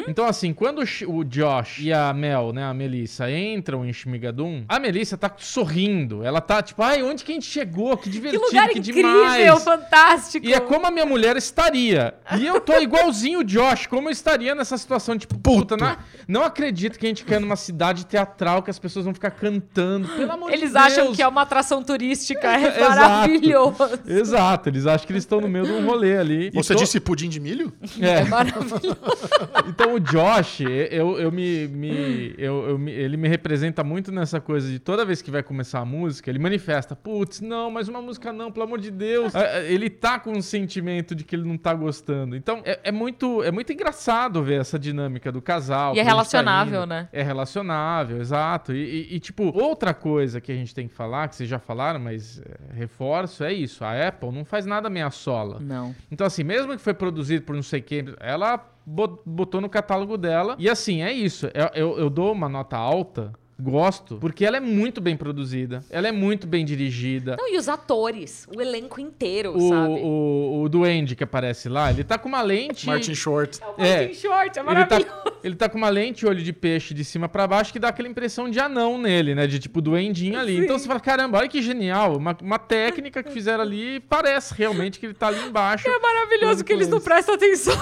Então, assim, quando o Sh- o Josh e a Mel, né, a Melissa, entram em Shmigadum, a Melissa tá sorrindo. Ela tá tipo, ai, onde que a gente chegou? Que Que divertido, lugar que incrível, demais. fantástico. E é como a minha mulher estaria. E eu tô igualzinho o Josh, como eu estaria nessa situação, tipo, puta, não, não acredito que a gente quer numa cidade teatral que as pessoas vão ficar cantando. Pelo amor Eles de Deus. acham que é uma atração turística, é Exato. maravilhoso. Exato, eles acham que eles estão no meio de um rolê ali. Você to- disse pudim de milho? É. Maravilhoso. Então o Josh, eu, eu me, me- eu, eu ele me representa muito nessa coisa de toda vez que vai começar a música, ele manifesta, putz, não, mas uma música não, pelo amor de Deus. Ah, ah, Ele tá com um sentimento de que ele não tá gostando. Então é, é muito, é muito engraçado ver essa dinâmica do casal. E é tá relacionável, indo. né? É relacionável, exato. E, e- e, tipo, outra coisa que a gente tem que falar, que vocês já falaram, mas é, reforço, é isso. A Apple não faz nada meia sola. Não. Então, assim, mesmo que foi produzido por não sei quem, ela bot- botou no catálogo dela. E assim, é isso. Eu, eu, eu dou uma nota alta. Gosto, porque ela é muito bem produzida, ela é muito bem dirigida. Não, e os atores, o elenco inteiro, O, sabe? o, o Duende que aparece lá, ele tá com uma lente. Martin Short. É o Martin Short, é Ele tá, maravilhoso. ele tá com uma lente olho de peixe de cima pra baixo que dá aquela impressão de anão nele, né? De tipo duendinho ali. Então você fala, caramba, olha que genial. Uma, uma técnica que fizeram ali parece realmente que ele tá ali embaixo. É maravilhoso que eles não prestam atenção.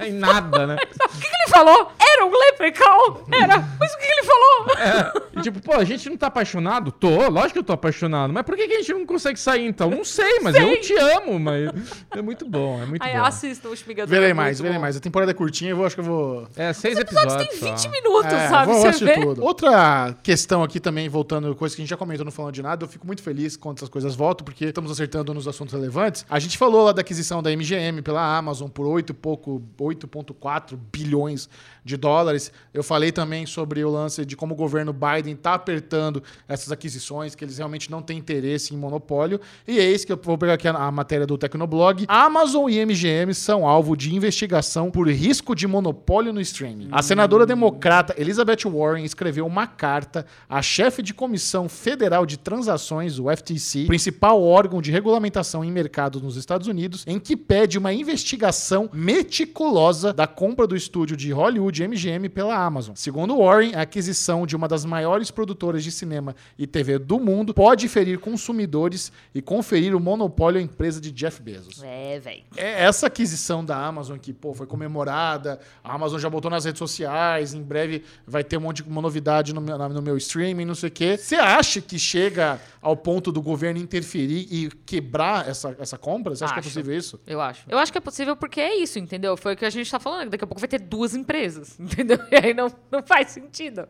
o Em nada, né? que ele falou? Era um leprechaun? Era. Mas o que ele falou? E tipo, pô, a gente não tá apaixonado? Tô, lógico que eu tô apaixonado. Mas por que, que a gente não consegue sair então? Não sei, mas eu te amo, mas é muito bom, é muito Aí bom. assistam o Espigador. Verei é mais, verei bom. mais. A temporada é curtinha, eu vou- acho que eu vou. É, seis Os episódios episódios. têm 20 só. minutos, É, sabe? vou Você vê? tudo. Outra questão aqui também, voltando, coisa que a gente já comentou no Falando de Nada, eu fico muito feliz quando essas coisas voltam, porque estamos acertando nos assuntos relevantes. A gente falou lá da aquisição da MGM pela Amazon por 8 e pouco, 8,4 bilhões de dólares. Eu falei também sobre o lance de como o governo Biden está apertando essas aquisições, que eles realmente não têm interesse em monopólio. E eis que eu vou pegar aqui a, matéria do Tecnoblog. Amazon e MGM são alvo de investigação por risco de monopólio no streaming. A senadora democrata Elizabeth Warren escreveu uma carta à chefe de Comissão Federal de Transações, o FTC, principal órgão de regulamentação em mercados nos Estados Unidos, em que pede uma investigação meticulosa da compra do estúdio de Hollywood MGM pela Amazon. Segundo Warren, a aquisição de uma das maiores produtoras de cinema e TV do mundo pode ferir consumidores e conferir o monopólio à empresa de Jeff Bezos. É, velho. É essa aquisição da Amazon que, pô, foi comemorada, a Amazon já botou nas redes sociais, em breve vai ter um monte de uma novidade no meu, no meu streaming, não sei o quê. Você acha que chega ao ponto do governo interferir e quebrar essa, essa compra? Você acha que é Acho. possível isso? Eu acho. Eu acho que é possível porque é isso, entendeu? Foi o que a gente tá falando. Daqui a pouco vai ter duas empresas, entendeu? E aí não, não faz sentido.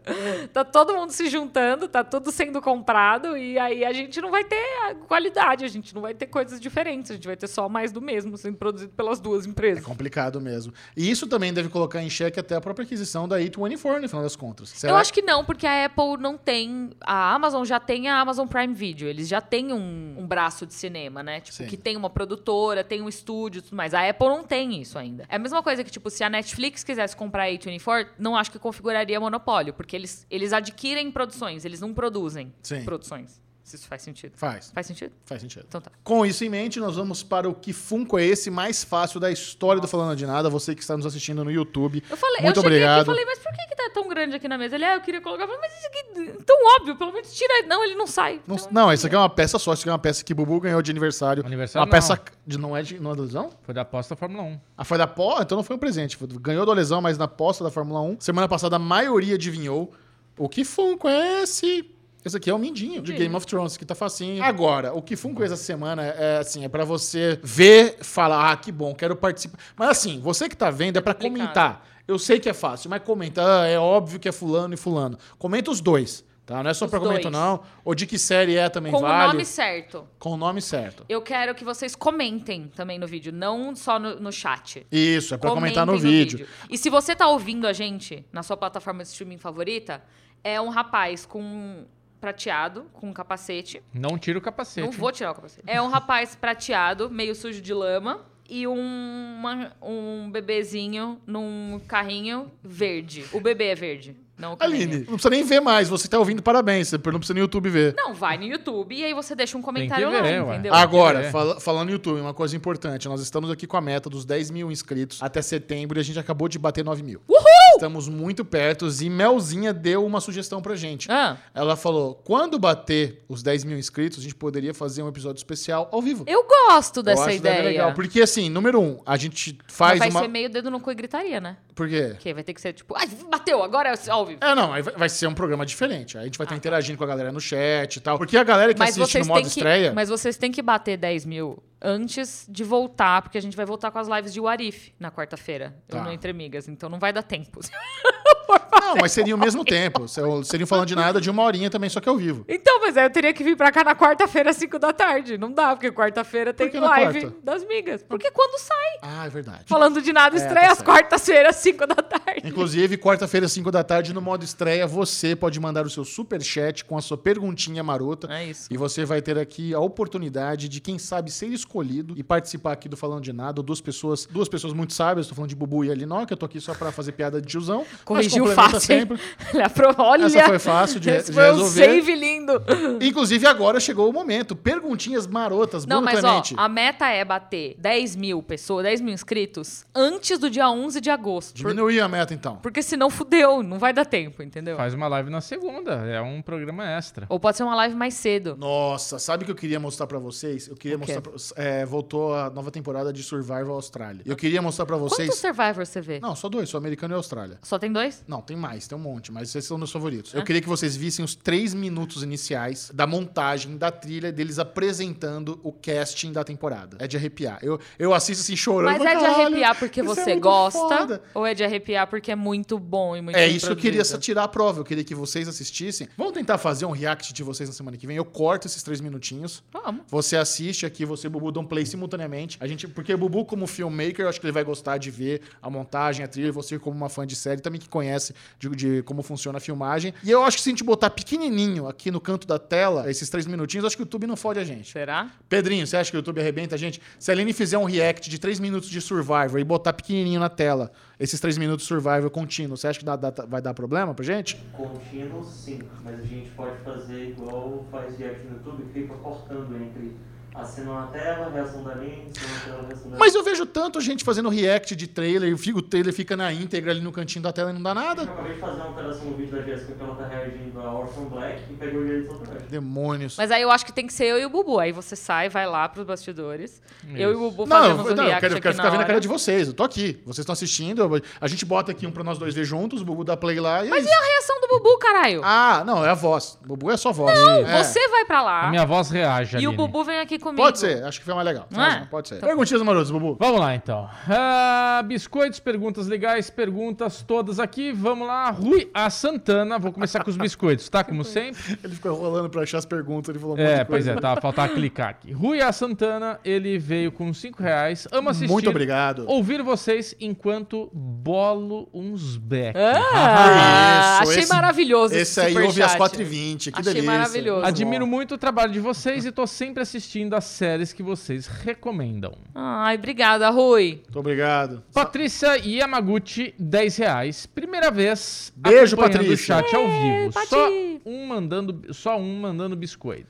Tá todo mundo se juntando, tá tudo sendo comprado e aí a gente não vai ter a qualidade, a gente não vai ter coisas diferentes, a gente vai ter só mais do mesmo sendo produzido pelas duas É empresas. complicado mesmo. E isso também deve colocar em xeque até a própria aquisição da A24, no final das contas. Será Eu acho que não, porque a Apple não tem. A Amazon já tem a Amazon Prime Video. Eles já têm um, um braço de cinema, né? Tipo, Sim. que tem uma produtora, tem um estúdio e tudo mais. A Apple não tem isso ainda. É a mesma coisa que, tipo, se a Netflix quisesse comprar a A24, não acho que configuraria monopólio, porque eles, eles adquirem produções, eles não produzem Sim. produções. Se isso faz sentido. Faz. Faz sentido? Faz sentido. Então tá. Com isso em mente, nós vamos para o que Funko é esse mais fácil da história do Falando de Nada. Você que está nos assistindo no YouTube. Eu falei, Muito eu obrigado. aqui e falei, mas por que, que tá tão grande aqui na mesa? Ele, ah, eu queria colocar. Eu falei, mas isso aqui é tão óbvio, pelo menos tira. Não, ele não sai. Não, Então, não, isso aqui é uma peça só. Isso aqui é uma peça que Bubu ganhou de aniversário. Aniversário Uma não. peça de não é de não é da lesão? Foi da aposta da Fórmula 1. Ah, foi da pó? Então não foi um presente. Ganhou da lesão, mas na aposta da Fórmula 1. Semana passada a maioria adivinhou. O que Funko é esse? Esse aqui é o Mindinho de. Game of Thrones, que tá facinho. Agora, o que Funko essa semana é assim, é pra você ver, falar, ah, que bom, quero participar. Mas assim, você que tá vendo é pra complicado. comentar. Eu sei que é fácil, mas comenta, ah, é óbvio que é fulano e fulano. Comenta os dois, tá? Não é só Os pra comentar dois. não. Ou de que série é também com vale. o nome certo. Com o nome certo. Eu quero que vocês comentem também no vídeo, não só no, no chat. Isso, é pra comentar no Comentem vídeo. E se você tá ouvindo a gente na sua plataforma de streaming favorita, é um rapaz com prateado, com um capacete. Não tira o capacete. Não vou tirar o capacete. É um rapaz prateado, meio sujo de lama. E um, uma- um bebezinho num carrinho verde. O bebê é verde, não o carrinho. Aline, não precisa nem ver mais. Você tá ouvindo, parabéns. Você não precisa no YouTube ver. Não, vai no YouTube e aí você deixa um comentário lá, ver, ué. entendeu? Agora, É. fala- falando no YouTube, uma coisa importante. Nós estamos aqui com a meta dos 10 mil inscritos até setembro e a gente acabou de bater 9 mil. Uhul! Estamos muito perto e Melzinha deu uma sugestão pra gente. Ah, Ela falou, quando bater os 10 mil inscritos, a gente poderia fazer um episódio especial ao vivo. eu gosto Eu dessa acho que deve ideia. legal. Porque, assim, número um, a gente faz Mas vai uma... ser meio dedo no cu e gritaria, né? Por quê? Porque vai ter que ser tipo, ai, bateu, agora é ao vivo. É, não, aí vai vai ser um programa diferente. Aí a gente vai estar interagindo com a galera no chat e tal. Porque a galera que Ah, Mas assiste no modo que, estreia... mas vocês têm que bater 10 mil antes de voltar, porque a gente vai voltar com as lives de Warif na quarta-feira. Tá. Eu no Entre Amigas, então não vai dar tempo. Não, mas seria o mesmo tempo. Se- Seriam falando de nada de uma horinha também, só que ao vivo. Então, mas aí eu teria que vir pra cá na quarta-feira, às 5 da tarde. Não dá, porque quarta-feira tem na live quarta? das migas. Porque quando sai, Ah, é verdade. falando de nada, É, estreia tá às quartas-feiras, às 5 da tarde. Inclusive, quarta-feira, 5 da tarde, no modo estreia, você pode mandar o seu superchat com a sua perguntinha marota. É isso. E você vai ter aqui a oportunidade de, quem sabe, ser escolhido e participar aqui do Falando de Nada. Duas pessoas, duas pessoas muito sábias, tô falando de Bubu e Alinó, que eu tô aqui só pra fazer piada de tiozão. mas Complementa fácil. sempre. Ele aprovou. Olha, Essa foi fácil de, esse de foi um resolver. save lindo. Inclusive, agora chegou o momento. Perguntinhas marotas, Não, mas ó, a meta é bater 10 mil pessoas, 10 mil inscritos antes do dia 11 de agosto. Por- Diminuir a meta, então. Porque senão fudeu, não vai dar tempo, entendeu? Faz uma live na segunda, é um programa extra. Ou pode ser uma live mais cedo. Nossa, sabe o que eu queria mostrar pra vocês? Eu queria mostrar pra, é, voltou a nova temporada de Survival Austrália. Eu queria mostrar pra vocês. Quantos Survivor você vê? Não, só dois, só americano e Austrália. Só tem dois? Não, tem mais, tem um monte, mas esses são meus favoritos. É? Eu queria que vocês vissem os três minutos iniciais da montagem, da trilha, deles apresentando o casting da temporada. É de arrepiar. Eu, eu assisto assim chorando. Mas é de "Caralho, arrepiar porque é você muito gosta? foda." Ou é de arrepiar porque é muito bom e muito É isso que eu queria tirar a prova. Eu queria que vocês assistissem. Vamos tentar fazer um react de vocês na semana que vem. Eu corto esses três minutinhos. Vamos. Você assiste aqui, você e o Bubu dão play simultaneamente. A gente, porque o Bubu, como filmmaker, eu acho que ele vai gostar de ver a montagem, a trilha. Você, como uma fã de série, também que conhece de, de como funciona a filmagem. E eu acho que se a gente botar pequenininho aqui no canto da tela, esses três minutinhos, eu acho que o YouTube não fode a gente. Será? Pedrinho, você acha que o YouTube arrebenta a gente? Se a Aline fizer um react de três minutos de Survivor e botar pequenininho na tela, esses três minutos de Survivor contínuo, você acha que dá- dá- vai dar problema pra gente? Contínuo, sim, mas a gente pode fazer igual faz react no YouTube, fica cortando entre tela, Mas eu vejo tanto gente fazendo react de trailer, e o o trailer fica na íntegra ali no cantinho da tela e não dá Eu nada. acabei de fazer uma alteração no vídeo da Jéssica que ela tá reagindo a Orphan Black e pegou direitos autorais. Demônios. Mas aí eu acho que tem que ser eu e o Bubu. Aí você sai, vai lá pros bastidores. Eu e o Bubu Não, fazemos eu, o não, eu react quero, eu quero ficar vendo a cara de vocês. Eu tô aqui. Vocês estão assistindo. eu- a gente bota aqui um pra nós dois ver juntos, o Bubu dá play lá e é Mas isso. e a reação do Bubu, caralho? Ah, não, é a voz. O Bubu é só voz. Não, É. você vai pra lá A minha voz reage e o Aline. Bubu vem aqui comigo. Pode ser, acho que foi mais legal. Não é? Pode ser. Perguntinhas marotas, Bubu. Vamos lá, então. Ah, biscoitos, perguntas legais, perguntas todas aqui. Vamos lá. Rui A. Santana. Vou começar com os biscoitos, tá? Como sempre. Ele ficou rolando pra achar as perguntas, ele falou um monte É, de pois coisa. é, tá, faltava clicar aqui. Rui A. Santana, ele veio com 5 reais. Ama assistir. Muito obrigado. Ouvir vocês enquanto bolo uns beck. Ah, Isso, achei esse- maravilhoso Esse aí ouve às 4h20, que Achei delícia. maravilhoso. Admiro muito o trabalho de vocês e tô sempre assistindo as séries que vocês recomendam. Ai, obrigada, Rui. Muito obrigado. Patrícia Yamaguchi, 10 reais. Primeira vez Beijo, acompanhando o Patrícia. chat ao vivo. Pati. Só um mandando, só um mandando biscoito.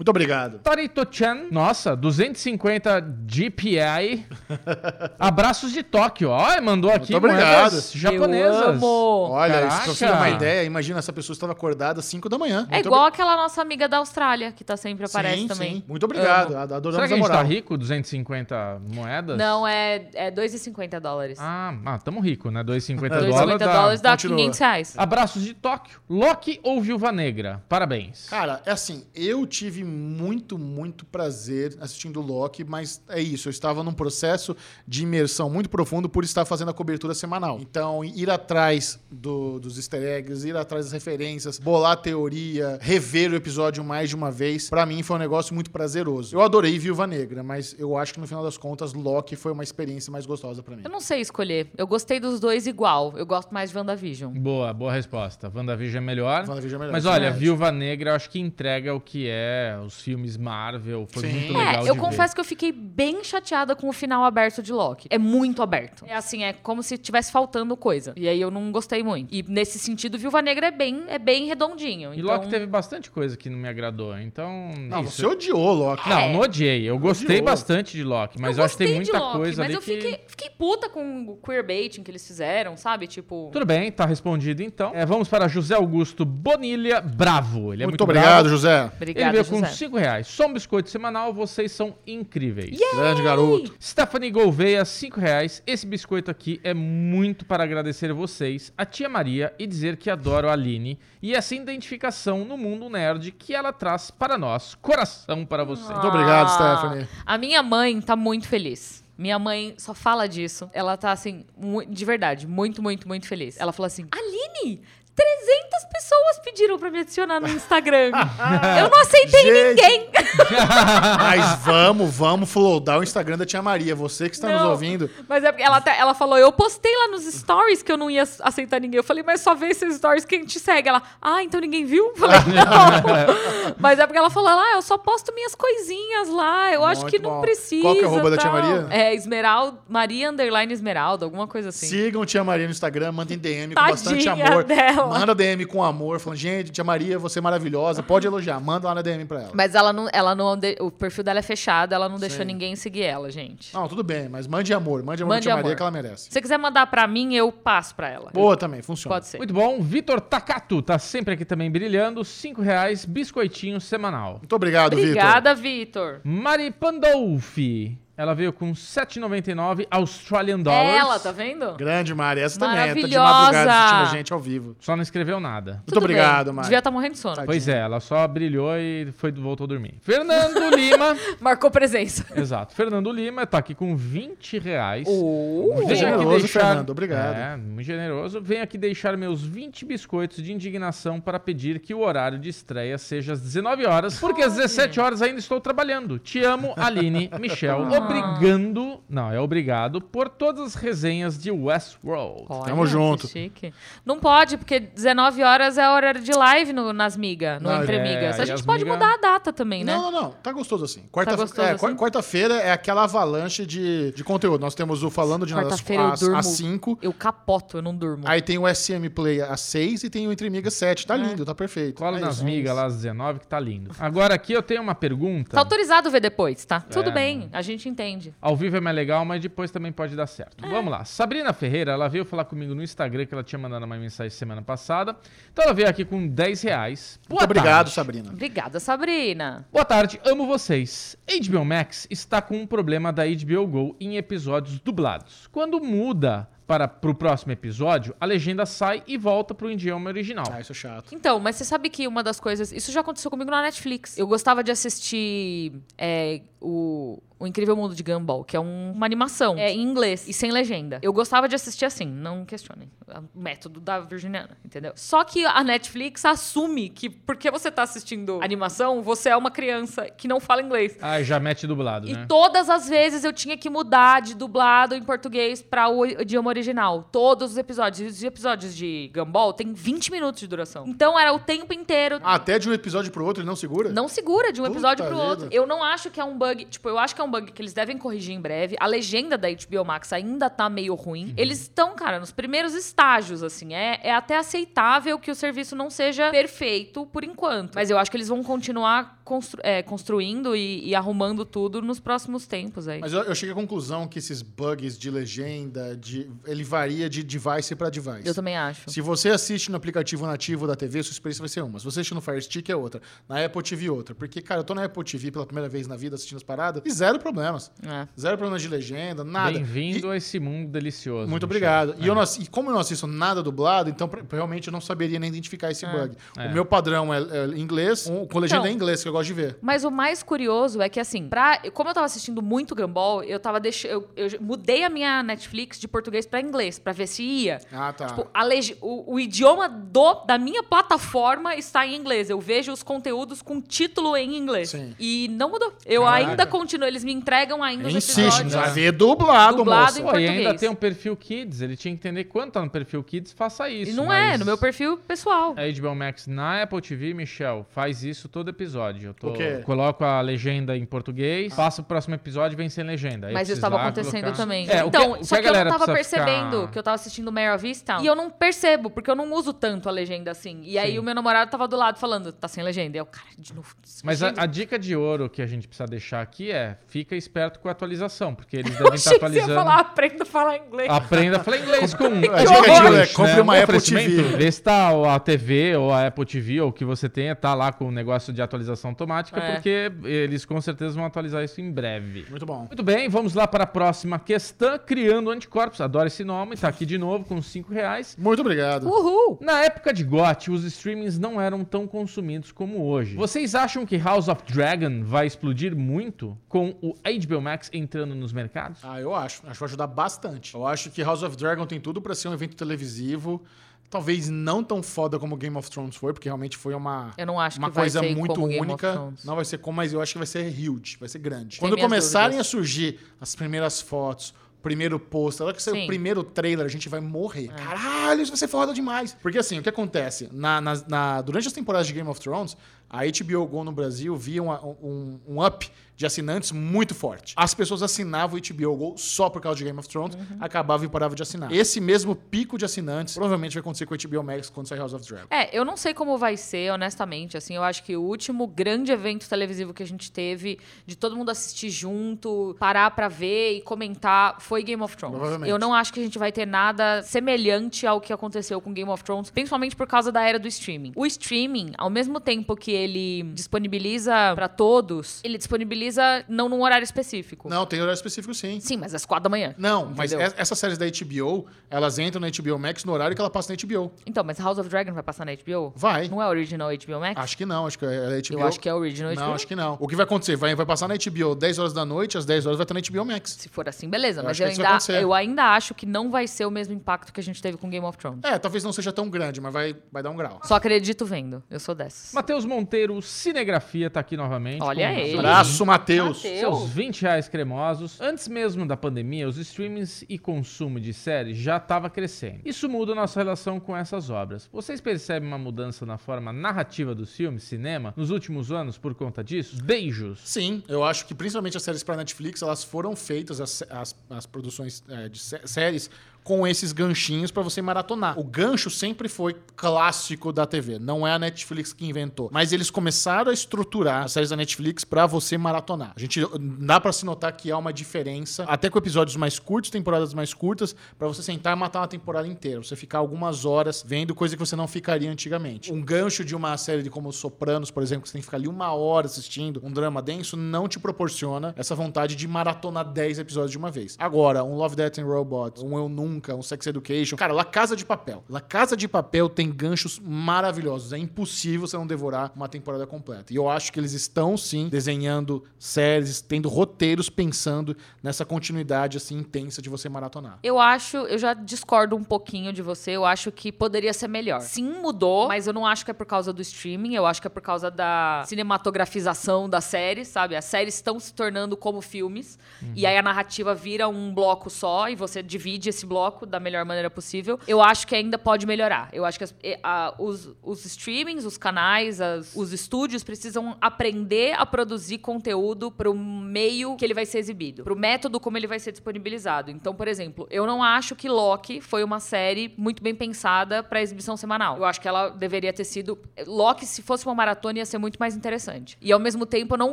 Muito obrigado. Torito-chan, nossa, 250 GPI. Abraços de Tóquio. Ó, mandou aqui Muito obrigado. moedas japonesas. Eu amo. Olha, Caraca. se você ter uma ideia, imagina essa pessoa estava acordada às 5 da manhã. É Muito igual aquela nossa amiga da Austrália, que tá sempre aparece sim, também. Sim. Muito obrigado. Amo. Adoramos Será que a a gente tá moral. rico? 250 moedas? Não, é, é 2,50 dólares. Ah, ah, tamo rico, né? 2,50 2,50 dólares. dá- dólares dá continua. 500 reais. Abraços de Tóquio. Loki ou Viúva Negra? Parabéns. Cara, é assim, eu tive muito, muito prazer assistindo Loki, mas é isso, eu estava num processo de imersão muito profundo por estar fazendo a cobertura semanal. Então, ir atrás do- dos easter eggs, ir atrás das referências, bolar a teoria, rever o episódio mais de uma vez, pra mim foi um negócio muito prazeroso. Eu adorei Viúva Negra, mas eu acho que no final das contas, Loki foi uma experiência mais gostosa pra mim. Eu não sei escolher. Eu gostei dos dois igual. Eu gosto mais de WandaVision. Boa, boa resposta. WandaVision é melhor. WandaVision é melhor, Mas olha, é Viúva Negra eu acho que entrega o que é os filmes Marvel. Foi Sim. muito É, legal É, eu confesso que eu fiquei bem chateada com o final aberto de Loki. É muito aberto. É assim, é como se tivesse faltando coisa. E aí eu não gostei muito. E nesse sentido, Viúva Negra é bem, é bem redondinho. E então... Loki teve bastante coisa que não me agradou. Então. Não, isso. você odiou Loki. Não, É. não odiei. Eu gostei Odiou. bastante de Loki, mas eu, eu acho que tem muita Loki, coisa mas ali eu que. fiquei, fiquei puta com o queerbaiting que eles fizeram, sabe? Tipo... Tudo bem, tá respondido então. É, vamos para José Augusto Bonilha Bravo. Ele é muito, muito obrigado, bravo. José. Ele Obrigada, veio José. com 5 reais. Só um biscoito semanal, vocês são incríveis. Grande garoto. Stephanie Gouveia, 5 reais. Esse biscoito aqui é muito para agradecer vocês, a tia Maria, e dizer que adoro a Aline e essa identificação no mundo nerd que ela traz para nós. Coração para você. Muito obrigado, Ah, Stephanie. A minha mãe tá muito feliz. Minha mãe só fala disso. Ela tá assim, de verdade, muito, muito, muito feliz. Ela falou assim: Aline, Vini, 300 pessoas pediram pra me adicionar no Instagram. eu não aceitei Gente. ninguém. Mas vamos, vamos flodar o Instagram da tia Maria. Você que está nos Não. ouvindo. Mas é ela, até- ela falou, eu postei lá nos stories que eu não ia aceitar ninguém. Eu falei, mas só vê esses stories quem te segue. Ela, ah, então ninguém viu? Eu falei, não. mas é porque ela falou lá, eu só posto minhas coisinhas lá. Eu acho Muito que não bom. precisa. Qual que é o arroba da tia tal." Maria? É, Esmeralda, Maria Underline Esmeralda, alguma coisa assim. Sigam tia Maria no Instagram, mandem DM com Tadinha bastante amor. dela. Manda DM com amor, falando, gente, tia Maria, você é maravilhosa. Pode elogiar, manda lá na DM pra ela. Mas ela não, ela não, o perfil dela é fechado, ela não deixou Sim. ninguém seguir ela, gente. Não, tudo bem, mas mande amor. Mande amor Mande pra tia Maria amor. que ela merece. Se você quiser mandar pra mim, eu passo pra ela. Boa também, funciona. Pode ser. Muito bom. Vitor Takatu tá sempre aqui também brilhando. Cinco reais, biscoitinho semanal. Muito obrigado, Vitor. Obrigada, Vitor. Mari Pandolfi. Ela veio com 7,99 Australian Dollars. Ela, tá vendo? Grande, Mari. Essa também, tá de Maravilhosa. madrugada assistindo a gente ao vivo. Só não escreveu nada. Muito Tudo obrigado, bem. Mari. Devia estar morrendo de sono. Tadinha. Pois é, ela só brilhou e foi, voltou a dormir. Fernando Lima. Marcou presença. Exato. Fernando Lima tá aqui com 20 reais. Oh. Aqui generoso, deixar- Fernando. Obrigado. É, muito generoso. Venho aqui deixar meus 20 biscoitos de indignação para pedir que o horário de estreia seja às 19 horas, porque às 17 horas ainda estou trabalhando. Te amo, Aline, Michel. Obrigando, não, é obrigado por todas as resenhas de Westworld. Olha, Tamo junto. que chique. Não pode, porque 19 horas é horário de live no- nas migas, no Não, Entre é, Migas. A aí gente pode miga- mudar a data também, né? Não, não, não. Tá gostoso assim. Quarta, gostoso é, assim? quar- Quarta-feira é aquela avalanche de, de conteúdo. Nós temos o Falando de Nada às, Quarta-feira eu às, durmo. às 5. Eu capoto, eu não durmo. Aí tem o SM Play às 6 e tem o Entre Migas 7. Tá lindo, tá perfeito. Cola É nas isso. migas lá às 19 que tá lindo. Agora aqui eu tenho uma pergunta. Tá autorizado ver depois, tá? Tudo É, bem, a gente entende. Ao vivo é mais legal, mas depois também pode dar certo. Vamos lá. Sabrina Ferreira, ela veio falar comigo no Instagram que ela tinha mandado uma mensagem semana passada. Então ela veio aqui com 10 reais. Boa Muito obrigado, tarde. Sabrina. Obrigada, Sabrina. Boa tarde, amo vocês. HBO Max está com um problema da HBO Go em episódios dublados. Quando muda para pro próximo episódio, a legenda sai e volta pro idioma original. Ah, isso é chato. Então, mas você sabe que uma das coisas. Isso já aconteceu comigo na Netflix. Eu gostava de assistir é, o, o Incrível Mundo de Gumball, que é um- uma animação é, em inglês e sem legenda. Eu gostava de assistir assim, não questionem. É o método da Virginiana, entendeu? Só que a Netflix assume que porque você tá assistindo animação, você é uma criança que não fala inglês. Ah, já mete dublado, E né? todas as vezes eu tinha que mudar de dublado em português para o idioma original. Todos os episódios. Os episódios de Gumball tem 20 minutos de duração. Então era o tempo inteiro. Ah, até de um episódio pro outro ele não segura? Não segura de um Puta episódio pro vida. outro. Eu não acho que é um bug. Tipo, eu acho que é um bug que eles devem corrigir em breve. A legenda da HBO Max ainda tá meio ruim. Uhum. Eles estão, cara, nos primeiros estágios, assim. É, é até aceitável que o serviço não seja perfeito por enquanto. Mas eu acho que eles vão continuar constru- é, construindo e, e arrumando tudo nos próximos tempos aí. Mas eu, eu cheguei à conclusão que esses bugs de legenda, de, ele varia de device pra device. Eu também acho. Se você assiste no aplicativo nativo da TV, sua experiência vai ser uma. Se você assiste no Fire Stick, é outra. Na Apple TV, outra. Porque, cara, eu tô na Apple TV pela primeira vez na vida assistindo as paradas e zero problemas. É. Zero problemas de legenda, nada. Bem-vindo a esse mundo delicioso. Muito obrigado. E, É. eu não, assi- e como eu não assisto nada dublado, então pra- realmente eu não saberia nem identificar esse bug. É. O meu padrão é, é inglês, com- com legenda Então- em inglês, que eu gosto de ver. Mas o mais curioso é que, assim, pra, como eu tava assistindo muito Gumball, eu tava deixando. Eu, eu mudei a minha Netflix de português pra inglês, pra ver se ia. Ah, tá. Tipo, a legi- o, o idioma do, da minha plataforma está em inglês. Eu vejo os conteúdos com título em inglês. Sim. E não mudou. Eu Caraca. ainda continuo. Eles me entregam ainda os Insiste, episódios. vai ver dublado, Dublado moça. em Pô, e ainda tem um perfil Kids. Ele tinha que entender quanto tá no perfil Kids, faça isso. E não é, mas no meu perfil pessoal. A HBO Max na Apple TV, Michel, faz isso todo episódio. Eu tô- O quê? coloco a legenda em português, faço o próximo episódio e vem sem legenda. Aí Mas isso estava acontecendo colocar- também. É, o então, que- o só que que, a eu não tava percebendo ficar- que eu tava assistindo Mare of Easttown. E eu não percebo, porque eu não uso tanto a legenda assim. E aí Sim. o meu namorado tava do lado falando, tá sem legenda. E eu, cara, de novo. Mas a, a dica de ouro que a gente precisa deixar aqui é fica esperto com a atualização, porque eles devem estar achei que você ia atualizando. falar, aprenda a falar inglês. Aprenda a falar inglês com A é compre uma Um Apple TV. Vê se tá a TV ou a Apple TV ou o que você tenha, tá lá com o negócio de atualização automática, É. porque eles com certeza vão atualizar isso em breve. Muito bom. Muito bem, vamos lá para a próxima questão. Criando anticorpos. Adoro esse nome. Tá aqui de novo com 5 reais. Muito obrigado. Uhul! Na época de GOT, os streamings não eram tão consumidos como hoje. Vocês acham que House of Dragon vai explodir muito com o HBO Max entrando nos mercados? Ah, eu acho. Acho que vai ajudar bastante. Eu acho que House of Dragon tem tudo pra ser um evento televisivo. Talvez não tão foda como Game of Thrones foi, porque realmente foi uma, Eu não acho uma que vai coisa ser muito como Game of única. Thrones. Não vai ser como, mas eu acho que vai ser huge, vai ser grande. Tem Quando começarem dúvidas. a surgir as primeiras fotos, o primeiro post, a hora que sair o primeiro trailer, a gente vai morrer. Caralho, isso vai ser foda demais. Porque assim, o que acontece? Na, na- na- durante as temporadas de Game of Thrones, a HBO Go no Brasil via uma- um, um up de assinantes muito forte. As pessoas assinavam o HBO Go só por causa de Game of Thrones, Uhum. acabavam e paravam de assinar. Esse mesmo pico de assinantes provavelmente vai acontecer com o HBO Max quando sair House of Dragon. É, eu não sei como vai ser, honestamente. Assim, eu acho que o último grande evento televisivo que a gente teve, de todo mundo assistir junto, parar pra ver e comentar, foi Game of Thrones. Eu não acho que a gente vai ter nada semelhante ao que aconteceu com Game of Thrones, principalmente por causa da era do streaming. O streaming, ao mesmo tempo que ele disponibiliza pra todos, ele disponibiliza não num horário específico. Não, tem horário específico sim. Sim, mas às quatro da manhã. Não, mas Entendeu? es- essas séries da HBO, elas entram na HBO Max no horário que ela passa na HBO. Então, mas House of Dragon vai passar na HBO? Vai. Não é original HBO Max? Acho que não, acho que é a HBO. Eu acho que é original HBO. Não, acho que não. O que vai acontecer? Vai, vai passar na HBO 10 horas da noite, às 10 horas vai estar na HBO Max. Se for assim, beleza. Eu mas acho eu que isso vai ainda, eu ainda acho que não vai ser o mesmo impacto que a gente teve com Game of Thrones. É, talvez não seja tão grande, mas vai, vai dar um grau. Só acredito vendo. Eu sou dessas. Matheus Monteiro, Cinegrafia, tá aqui novamente. Olha com ele. Abraço, Matheus. Mateus. Seus 20 reais cremosos. Antes mesmo da pandemia, os streamings e consumo de séries já estava crescendo. Isso muda nossa relação com essas obras. Vocês percebem uma mudança na forma narrativa dos filmes, cinema, nos últimos anos por conta disso? Beijos! Sim, eu acho que principalmente as séries para Netflix, elas foram feitas, as, as, as produções é, de sé- séries, com esses ganchinhos pra você maratonar. O gancho sempre foi clássico da TV, não é a Netflix que inventou. Mas eles começaram a estruturar as séries da Netflix pra você maratonar. A gente dá pra se notar que há uma diferença, até com episódios mais curtos, temporadas mais curtas, pra você sentar e matar uma temporada inteira. Você ficar algumas horas vendo coisa que você não ficaria antigamente. Um gancho de uma série de como Os Sopranos, por exemplo, que você tem que ficar ali uma hora assistindo um drama denso, não te proporciona essa vontade de maratonar 10 episódios de uma vez. Agora, um Love, Death and Robots, um Eu Nunca, um Sex Education. Cara, La Casa de Papel. La Casa de Papel tem ganchos maravilhosos. É impossível você não devorar uma temporada completa. E eu acho que eles estão, sim, desenhando séries, tendo roteiros pensando nessa continuidade, assim, intensa de você maratonar. Eu acho, eu já discordo um pouquinho de você. Eu acho que poderia ser melhor. Sim, mudou, mas eu não acho que é por causa do streaming. Eu acho que é por causa da cinematografização das séries, sabe? As séries estão se tornando como filmes. E aí a narrativa vira um bloco só e você divide esse bloco da melhor maneira possível. Eu acho que ainda pode melhorar. Eu acho que as- a- os, os streamings, os canais, as- os estúdios precisam aprender a produzir conteúdo pro meio que ele vai ser exibido, pro método como ele vai ser disponibilizado. Então, por exemplo, eu não acho que Loki foi uma série muito bem pensada pra exibição semanal. Eu acho que ela deveria ter sido Loki, se fosse uma maratona, ia ser muito mais interessante. E ao mesmo tempo, eu não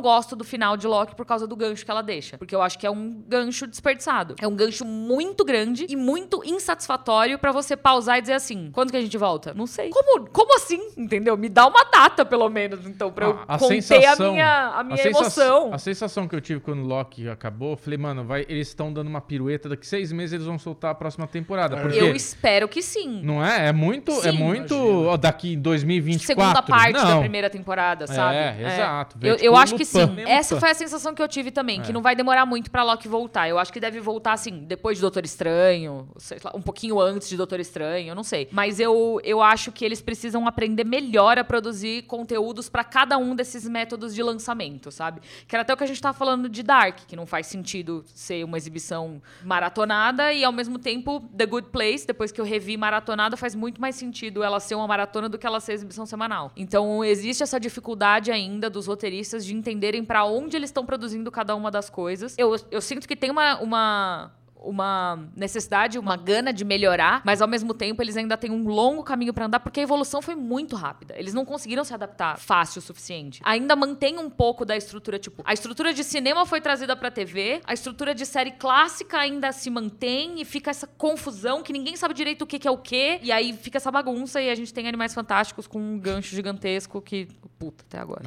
gosto do final de Loki por causa do gancho que ela deixa, porque eu acho que é um gancho desperdiçado. É um gancho muito grande e muito insatisfatório pra você pausar e dizer assim: quando que a gente volta? Não sei. Como, como assim? Entendeu? Me dá uma data, pelo menos, então, pra eu Ah, a conter sensação- a minha, a minha sensa- emoção. A sensação que eu tive quando o Loki acabou, eu falei, mano, vai, eles estão dando uma pirueta, daqui seis meses eles vão soltar a próxima temporada. Porque, Eu espero que sim. não é? É muito, é Sim. muito, Imagina. ó, daqui em 2024. Segunda parte da não. primeira temporada, sabe? É, exato. Vê, Eu, tipo, eu acho que sim. Essa foi a sensação que eu tive também, É. que não vai demorar muito pra Loki voltar. Eu acho que deve voltar, assim, depois de Doutor Estranho, lá, um pouquinho antes de Doutor Estranho, não sei. Mas eu, eu acho que eles precisam aprender melhor a produzir conteúdos pra cada um desses métodos de lançamento, sabe? Que era até o que a gente tava falando de Dark, que não faz sentido ser uma exibição maratonada e ao mesmo tempo The Good Place, depois que eu revi maratonada, faz muito mais sentido ela ser uma maratona do que ela ser exibição semanal. Então existe essa dificuldade ainda dos roteiristas de entenderem pra onde eles estão produzindo cada uma das coisas. Eu, eu sinto que tem uma, uma uma necessidade, uma gana de melhorar, mas ao mesmo tempo eles ainda têm um longo caminho pra andar porque a evolução foi muito rápida. Eles não conseguiram se adaptar fácil o suficiente. Ainda mantém um pouco da estrutura, tipo, a estrutura de cinema foi trazida pra TV, a estrutura de série clássica ainda se mantém e fica essa confusão que ninguém sabe direito o que, que é o que, e aí fica essa bagunça e a gente tem Animais Fantásticos com um gancho gigantesco que puta até agora.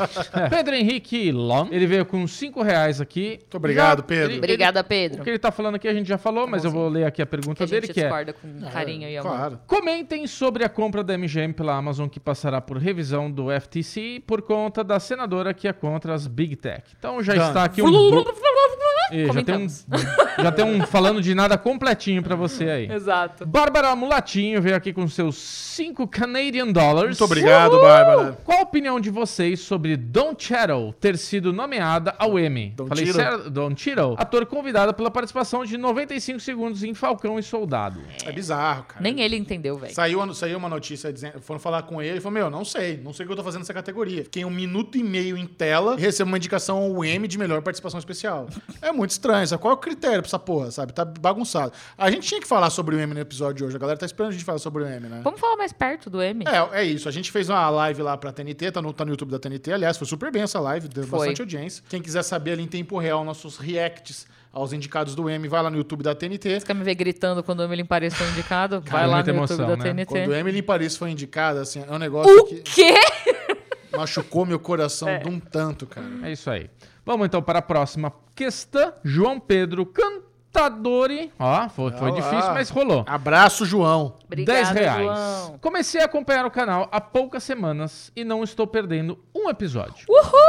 Pedro Henrique Long, ele veio com 5 reais aqui. Muito obrigado, Já- Pedro. ele- Obrigada, O Pedro. que ele tá falando aqui a gente já falou, mas eu vou ler aqui a pergunta Que a dele, gente que é... discorda com carinho e amor. Claro. Comentem sobre a compra da MGM pela Amazon que passará por revisão do FTC por conta da senadora que é contra as Big Tech. Então já Done. está aqui um... Ih, já tem um, já tem um falando de nada completinho pra você aí. Exato. Bárbara Mulatinho veio aqui com seus 5 Canadian Dollars. Muito obrigado, Bárbara. Qual a opinião de vocês sobre Don Cheadle ter sido nomeada ao Emmy? Don Falei Cheadle? certo? Don Cheadle, ator convidado pela participação de 95 segundos em Falcão e Soldado. É bizarro, cara. Nem ele entendeu, velho. Saiu, saiu uma notícia dizendo, foram falar com ele, ele falou, meu, não sei, não sei o que eu tô fazendo nessa categoria. Fiquei um minuto e meio em tela e recebo uma indicação ao M de melhor participação especial. É muito estranho, sabe? Qual é o critério pra essa porra, sabe? Tá bagunçado. A gente tinha que falar sobre o M no episódio de hoje, a galera tá esperando a gente falar sobre o M, né? Vamos falar mais perto do M? É, é isso. A gente fez uma live lá pra TNT, tá no, tá no YouTube da TNT. Aliás, foi super bem essa live, deu Foi. bastante audiência. Quem quiser saber ali em tempo real nossos reacts aos indicados do M, vai lá no YouTube da TNT. Você quer me ver gritando quando o Emily em Paris foi indicado? Vai lá no muita YouTube emoção, da né? TNT. Quando o Emily Paris foi indicada, assim, é um negócio O que quê? machucou meu coração de um tanto, cara. É isso aí. Vamos então para a próxima questão. João Pedro Cantadori. Ó, foi, foi difícil, mas rolou. Abraço, João. Obrigada, 10 reais. João. Comecei a acompanhar o canal há poucas semanas e não estou perdendo um episódio.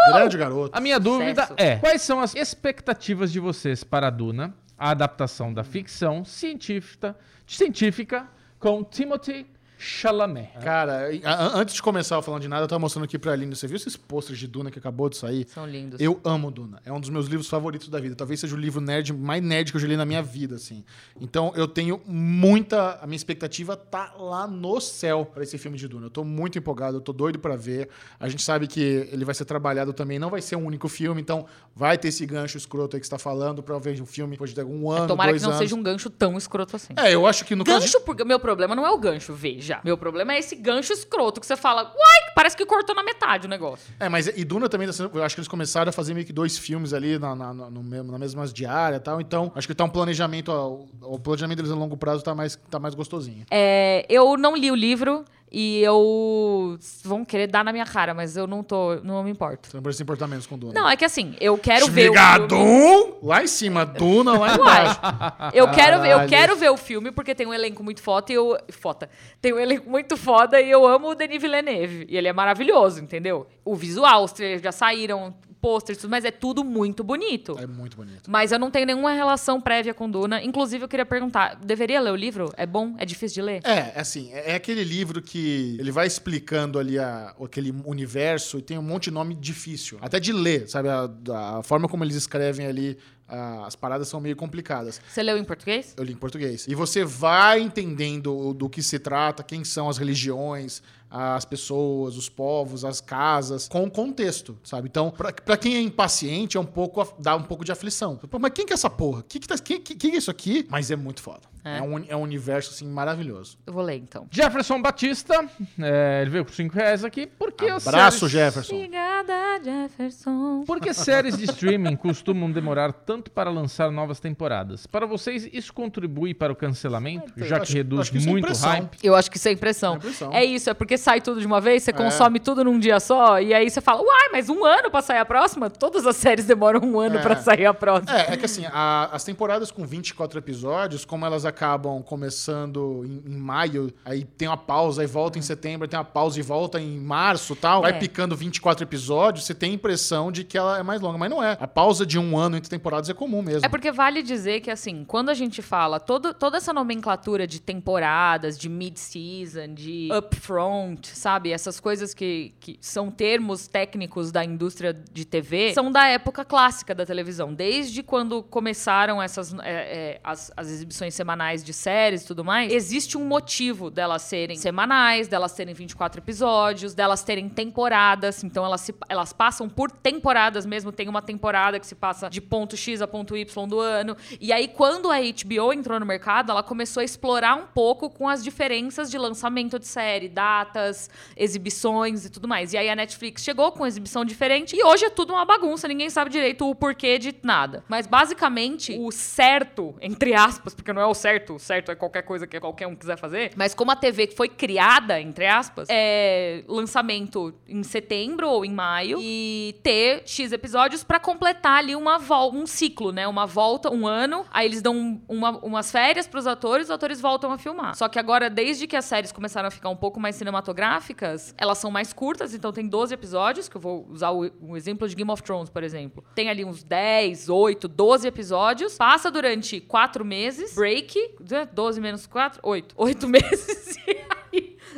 Grande garoto. A minha dúvida Sucesso. é: quais são as expectativas de vocês para a Duna, a adaptação da ficção científica, científica com Timothy Chalamet? Cara, a- a- antes de começar falando de nada, eu tava mostrando aqui pra Aline. Você viu esses posters de Duna que acabou de sair? São lindos. Eu amo Duna. É um dos meus livros favoritos da vida. Talvez seja o livro nerd mais nerd que eu já li na minha vida, assim. Então eu tenho muita. A minha expectativa tá lá no céu pra esse filme de Duna. Eu tô muito empolgado, eu tô doido pra ver. A gente sabe que ele vai ser trabalhado também, não vai ser um único filme, então vai ter esse gancho escroto aí que você tá falando pra eu ver um filme depois de algum ano. Tomara que não anos. seja um gancho tão escroto assim. É, eu acho que no caso. Gancho, porque meu problema não é o gancho, veja. Meu problema é esse gancho escroto que você fala, uai, parece que cortou na metade o negócio. É, mas e Duna também, tá sendo- eu acho que eles começaram a fazer meio que dois filmes ali na, na, na, na mesma diária e tal. Então, acho que tá um planejamento, ó, o planejamento deles a longo prazo tá mais, tá mais gostosinho. É, eu não li o livro e eu. Vão querer dar na minha cara, mas eu não tô. Não me importo. Você não precisa se importar menos com Duna. Não, é que assim, eu quero ver. o filme. Lá em cima, Duna lá embaixo. Eu quero, ver, eu quero ver o filme porque tem um elenco muito foda e eu. Foda. Tem um elenco muito foda e eu amo o Denis Villeneuve. E ele é maravilhoso, entendeu? O visual, os trailers já saíram, tudo, mas é tudo muito bonito. É muito bonito. Mas eu não tenho nenhuma relação prévia com Duna. Inclusive, eu queria perguntar: deveria ler o livro? É bom? É difícil de ler? É, assim, é é aquele livro que ele vai explicando ali a- aquele universo e tem um monte de nome difícil. Até de ler, sabe? A, a forma como eles escrevem ali, a- as paradas são meio complicadas. Você leu em português? Eu li em português. E você vai entendendo do que se trata, quem são as religiões, as pessoas, os povos, as casas, com o contexto, sabe? Então, pra, pra quem é impaciente, é um pouco, dá um pouco de aflição. Mas quem que é essa porra? Que que, tá, que, que, que é isso aqui? Mas é muito foda. É. É, um, é um universo, assim, maravilhoso. Eu vou ler então. Jefferson Batista, é, ele veio com 5 reais aqui. Por que as Abraço, séries- Jefferson. Obrigada, Jefferson. Por que séries de streaming costumam demorar tanto para lançar novas temporadas? Para vocês, isso contribui para o cancelamento, Eu já acho- que reduz acho que isso é muito impressão. hype? Eu acho que isso é impressão. É impressão. É isso, é porque sai tudo de uma vez, você consome tudo num dia só, e aí você fala, uai, mas um ano pra sair a próxima? Todas as séries demoram um ano É. pra sair a próxima. É, é que assim, a- as temporadas com 24 episódios, como elas acabam começando em, em maio, aí tem uma pausa, aí volta em setembro, tem uma pausa e volta em março tal, vai É. picando 24 episódios, você tem a impressão de que ela é mais longa, mas não é. A pausa de um ano entre temporadas é comum mesmo. É porque vale dizer que, assim, quando a gente fala todo, toda essa nomenclatura de temporadas, de mid-season, de upfront, sabe? Essas coisas que, que são termos técnicos da indústria de TV, são da época clássica da televisão. Desde quando começaram essas é, é, as, as exibições semanais de séries e tudo mais, existe um motivo delas serem semanais, delas terem 24 episódios, delas terem temporadas. Então elas, se, elas passam por temporadas mesmo. Tem uma temporada que se passa de ponto X a ponto Y do ano. E aí, quando a HBO entrou no mercado, ela começou a explorar um pouco com as diferenças de lançamento de série, datas, exibições e tudo mais. E aí a Netflix chegou com exibição diferente e hoje é tudo uma bagunça, ninguém sabe direito o porquê de nada. Mas basicamente, o certo, entre aspas, porque não é o certo certo, certo é qualquer coisa que qualquer um quiser fazer. Mas como a TV foi criada, entre aspas, é lançamento em setembro ou em maio e ter X episódios pra completar ali uma um ciclo, né? Uma volta, um ano, aí eles dão uma- umas férias pros atores, os atores voltam a filmar. Só que agora, desde que as séries começaram a ficar um pouco mais cinematográficas, elas são mais curtas, então tem 12 episódios, que eu vou usar o, o exemplo de Game of Thrones, por exemplo. Tem ali uns 10, 8, 12 episódios, passa durante 4 meses, break, né, 12 menos 4, 8. 8 meses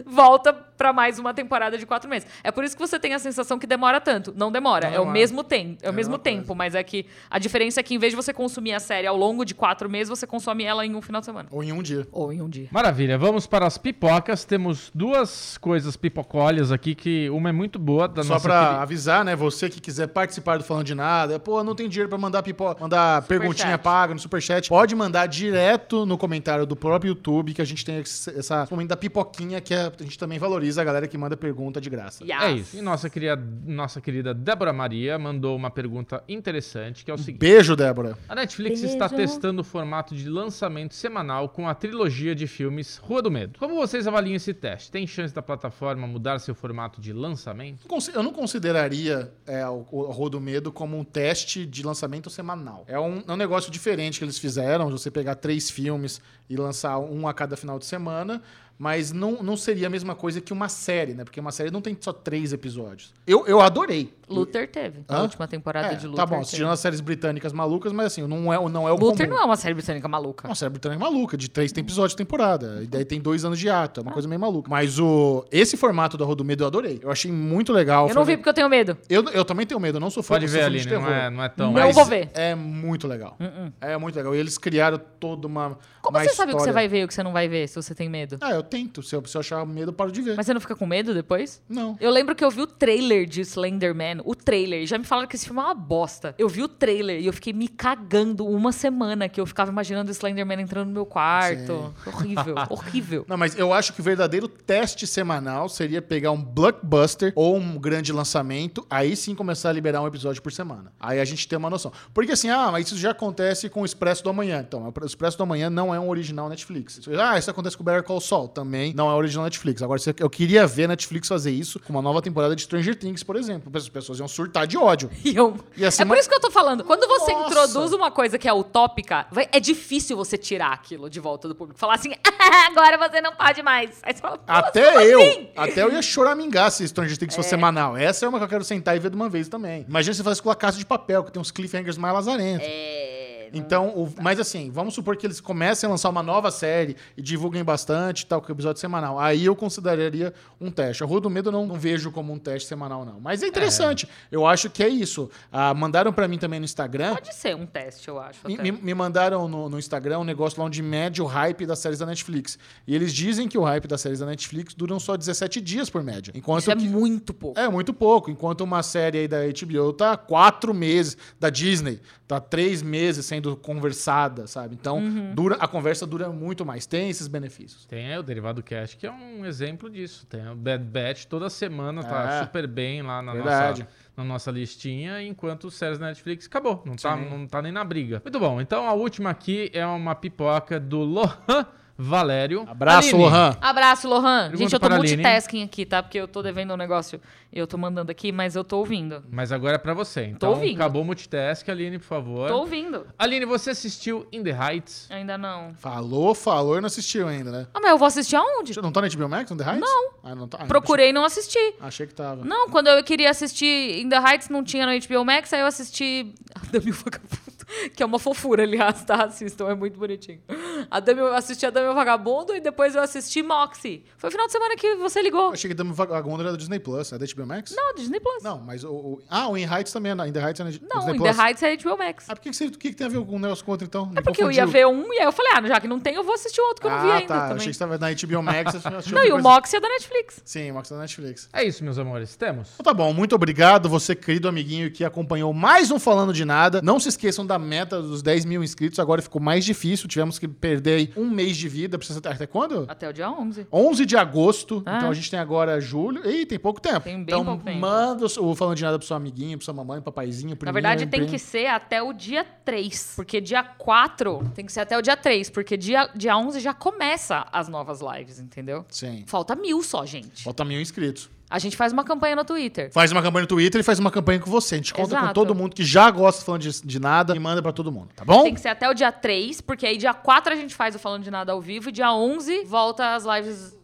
volta pra mais uma temporada de 4 meses. É por isso que você tem a sensação que demora tanto. Não demora, Não é o demora. mesmo tempo, é o É mesmo tempo, coisa. mas é que a diferença é que em vez de você consumir a série ao longo de 4 meses, você consome ela em um final de semana. Ou em um dia. Ou em um dia. Maravilha, vamos para as pipocas. Temos duas coisas pipocólias aqui, que uma é muito boa da Só nossa pra querida- avisar, né? Você que quiser participar do Falando de Nada, pô, não tem dinheiro pra mandar pipoca, mandar perguntinha Superchat. paga no superchat, pode mandar direto no comentário do próprio YouTube, que a gente tem esse essa- esse momento da pipoquinha, que a gente também valoriza a galera que manda pergunta de graça. Yes. É isso. E nossa querida, nossa querida Débora Maria mandou uma pergunta interessante, que é o seguinte. Beijo, Débora. A Netflix está testando o formato de lançamento semanal com a trilogia de filmes Rua do Medo. Como vocês avaliam esse teste? Tem chance da plataforma mudar seu formato de lançamento? Eu não consideraria é, o, o Rua do Medo como um teste de lançamento semanal. É um, é um negócio diferente que eles fizeram, de você pegar três filmes e lançar um a cada final de semana, mas não, não seria a mesma coisa que uma série, né? Porque uma série não tem só três episódios. Eu, eu adorei. Luther teve. A Hã? última temporada É, de Luther. tá bom, assistindo as séries britânicas malucas, mas assim, não é, não é o Luther comum. não é uma série britânica maluca. Uma série britânica maluca, de três episódios de temporada. E daí tem dois anos de ato. É uma coisa meio maluca. Mas o esse formato da Rua do Medo eu adorei. Eu achei muito legal. Eu não vi porque eu tenho medo. eu, eu também tenho medo, eu não sou fã Pode eu ver ali, de né? Não terror. é, não é tão... Não Mas vou ver. É muito legal. É muito legal. E eles criaram toda uma. Como uma você sabe o que você história. vai ver e o que você não vai ver se você tem medo? Ah, eu tento. Se eu, se eu achar medo, eu paro de ver. Mas você não fica com medo depois? Não. Eu lembro que eu vi o trailer de Slenderman, o trailer, já me falaram que esse filme é uma bosta. Eu vi o trailer e eu fiquei me cagando uma semana que eu ficava imaginando o Slenderman entrando no meu quarto. Horrível, horrível. Não, mas eu acho que o verdadeiro teste semanal seria pegar um blockbuster ou um grande lançamento, aí sim começar a liberar um episódio por semana. Aí a gente tem uma noção. Porque assim, ah, mas isso já acontece com o Expresso do Amanhã. Então, o Expresso do Amanhã não é um original Netflix. Ah, isso acontece com o Better Call Saul. Também não é original Netflix. Agora, eu queria ver a Netflix fazer isso com uma nova temporada de Stranger Things, por exemplo. As pessoas iam surtar de ódio. E eu- E assim, é por mas- isso que eu tô falando. Quando você Nossa! introduz uma coisa que é utópica, vai- é difícil você tirar aquilo de volta do público. Falar assim, agora você não pode mais. Aí você fala, "Pô, como Até eu, assim?" até eu ia choramingar se Stranger Things fosse semanal. Essa é uma que eu quero sentar e ver de uma vez também. Imagina se faz com a Casa de Papel, que tem uns cliffhangers mais lazarentos. É. não- Então, o- mas assim, vamos supor que eles comecem a lançar uma nova série e divulguem bastante, tal, com episódio semanal. Aí eu consideraria um teste. A Rua do Medo eu não, não vejo como um teste semanal, não. Mas é interessante. Eu acho que é isso. Ah, mandaram pra mim também no Instagram. Pode ser um teste, eu acho. Me, me- mandaram no, no Instagram um negócio lá onde mede o hype das séries da Netflix. E eles dizem que o hype das séries da Netflix duram só 17 dias por média. Enquanto Isso é que- muito pouco. é muito pouco. Enquanto uma série aí da HBO tá quatro meses, da Disney, tá três meses sendo conversada, sabe? Então, Uhum. dura, a conversa dura muito mais. Tem esses benefícios. Tem aí o Derivado Cast, que é um exemplo disso. Tem o Bad Batch toda semana, tá É. super bem lá na Verdade. nossa, na nossa listinha, enquanto séries da Netflix acabou. Não tá, Sim. não tá nem na briga. Muito bom. Então a última aqui é uma pipoca do Lohan Valério. Abraço, Aline, Lohan. Abraço, Lohan. Pergunta Gente, eu tô multitasking aqui, tá? Porque eu tô devendo um negócio. Eu tô mandando aqui, mas eu tô ouvindo. Mas agora é pra você. Então ouvindo. acabou o multitask, Aline, por favor. Tô ouvindo. Aline, você assistiu In the Heights? Ainda não. Falou, falou e não assistiu ainda, né? Ah, mas eu vou assistir aonde? Você não tá na HBO Max, on The Heights? Não. Ah, não tá. Ah, Procurei e não assisti. Achei, que tava. Não, quando eu queria assistir In The Heights, não tinha no HBO Max, aí eu assisti A Dami e o Vagabundo, que é uma fofura, aliás, tá? Assistam, é muito bonitinho. A Dami, eu assisti A Dami o Vagabundo e depois eu assisti Moxie. Foi o final de semana que você ligou. Achei que Dama Vagabunda era da Disney Plus. É da HBO Max? Não, Disney Plus. Não, mas o, o- Ah, o In Heights também é na In The Heights é na Não, Disney In Plus. The Heights é HBO Max. Ah, por que, que, você, que, que tem a ver com o negócio com o outro, então? É porque eu ia ver um e aí eu falei, ah, já que não tem, eu vou assistir o outro que eu não vi ah, ainda tá. também. Achei que você tava na HBO Max. Não, e o. Moxie é da Netflix. Sim, o Mox é da Netflix. É isso, meus amores. Temos. Então tá bom, muito obrigado, você querido amiguinho que acompanhou mais um Falando de Nada. Não se esqueçam da a meta dos 10 mil inscritos, agora ficou mais difícil. Tivemos que perder um mês de vida. Precisa até quando? Até o dia 11. 11 de agosto. Ah. Então a gente tem agora julho. Ih, tem pouco tempo. Tem bem então pouco tempo. manda o Falando de Nada pro seu amiguinho, pro sua mamãe, papaizinho, Na priminho, verdade, tem primo. que ser até o dia 3. Porque dia 4 tem que ser até o dia 3. Porque dia, dia 11 já começa as novas lives, entendeu? Sim. Falta mil só, gente. Falta mil inscritos. A gente faz uma campanha no Twitter. Faz uma campanha no Twitter e faz uma campanha com você. A gente conta com Exato. todo mundo que já gosta falando de, de nada e manda pra todo mundo, tá bom? Tem que ser até o dia 3, porque aí dia 4 a gente faz o Falando de Nada ao vivo e dia 11 volta as lives.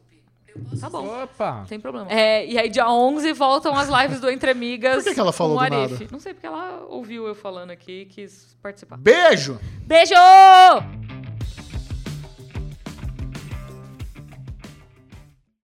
Tá bom. Opa! Não tem problema. É, e aí, dia 11, voltam as lives do Entre Amigas. Por que que ela falou com o do Arif. nada? Não sei, porque ela ouviu eu falando aqui e quis participar. Beijo! Beijo!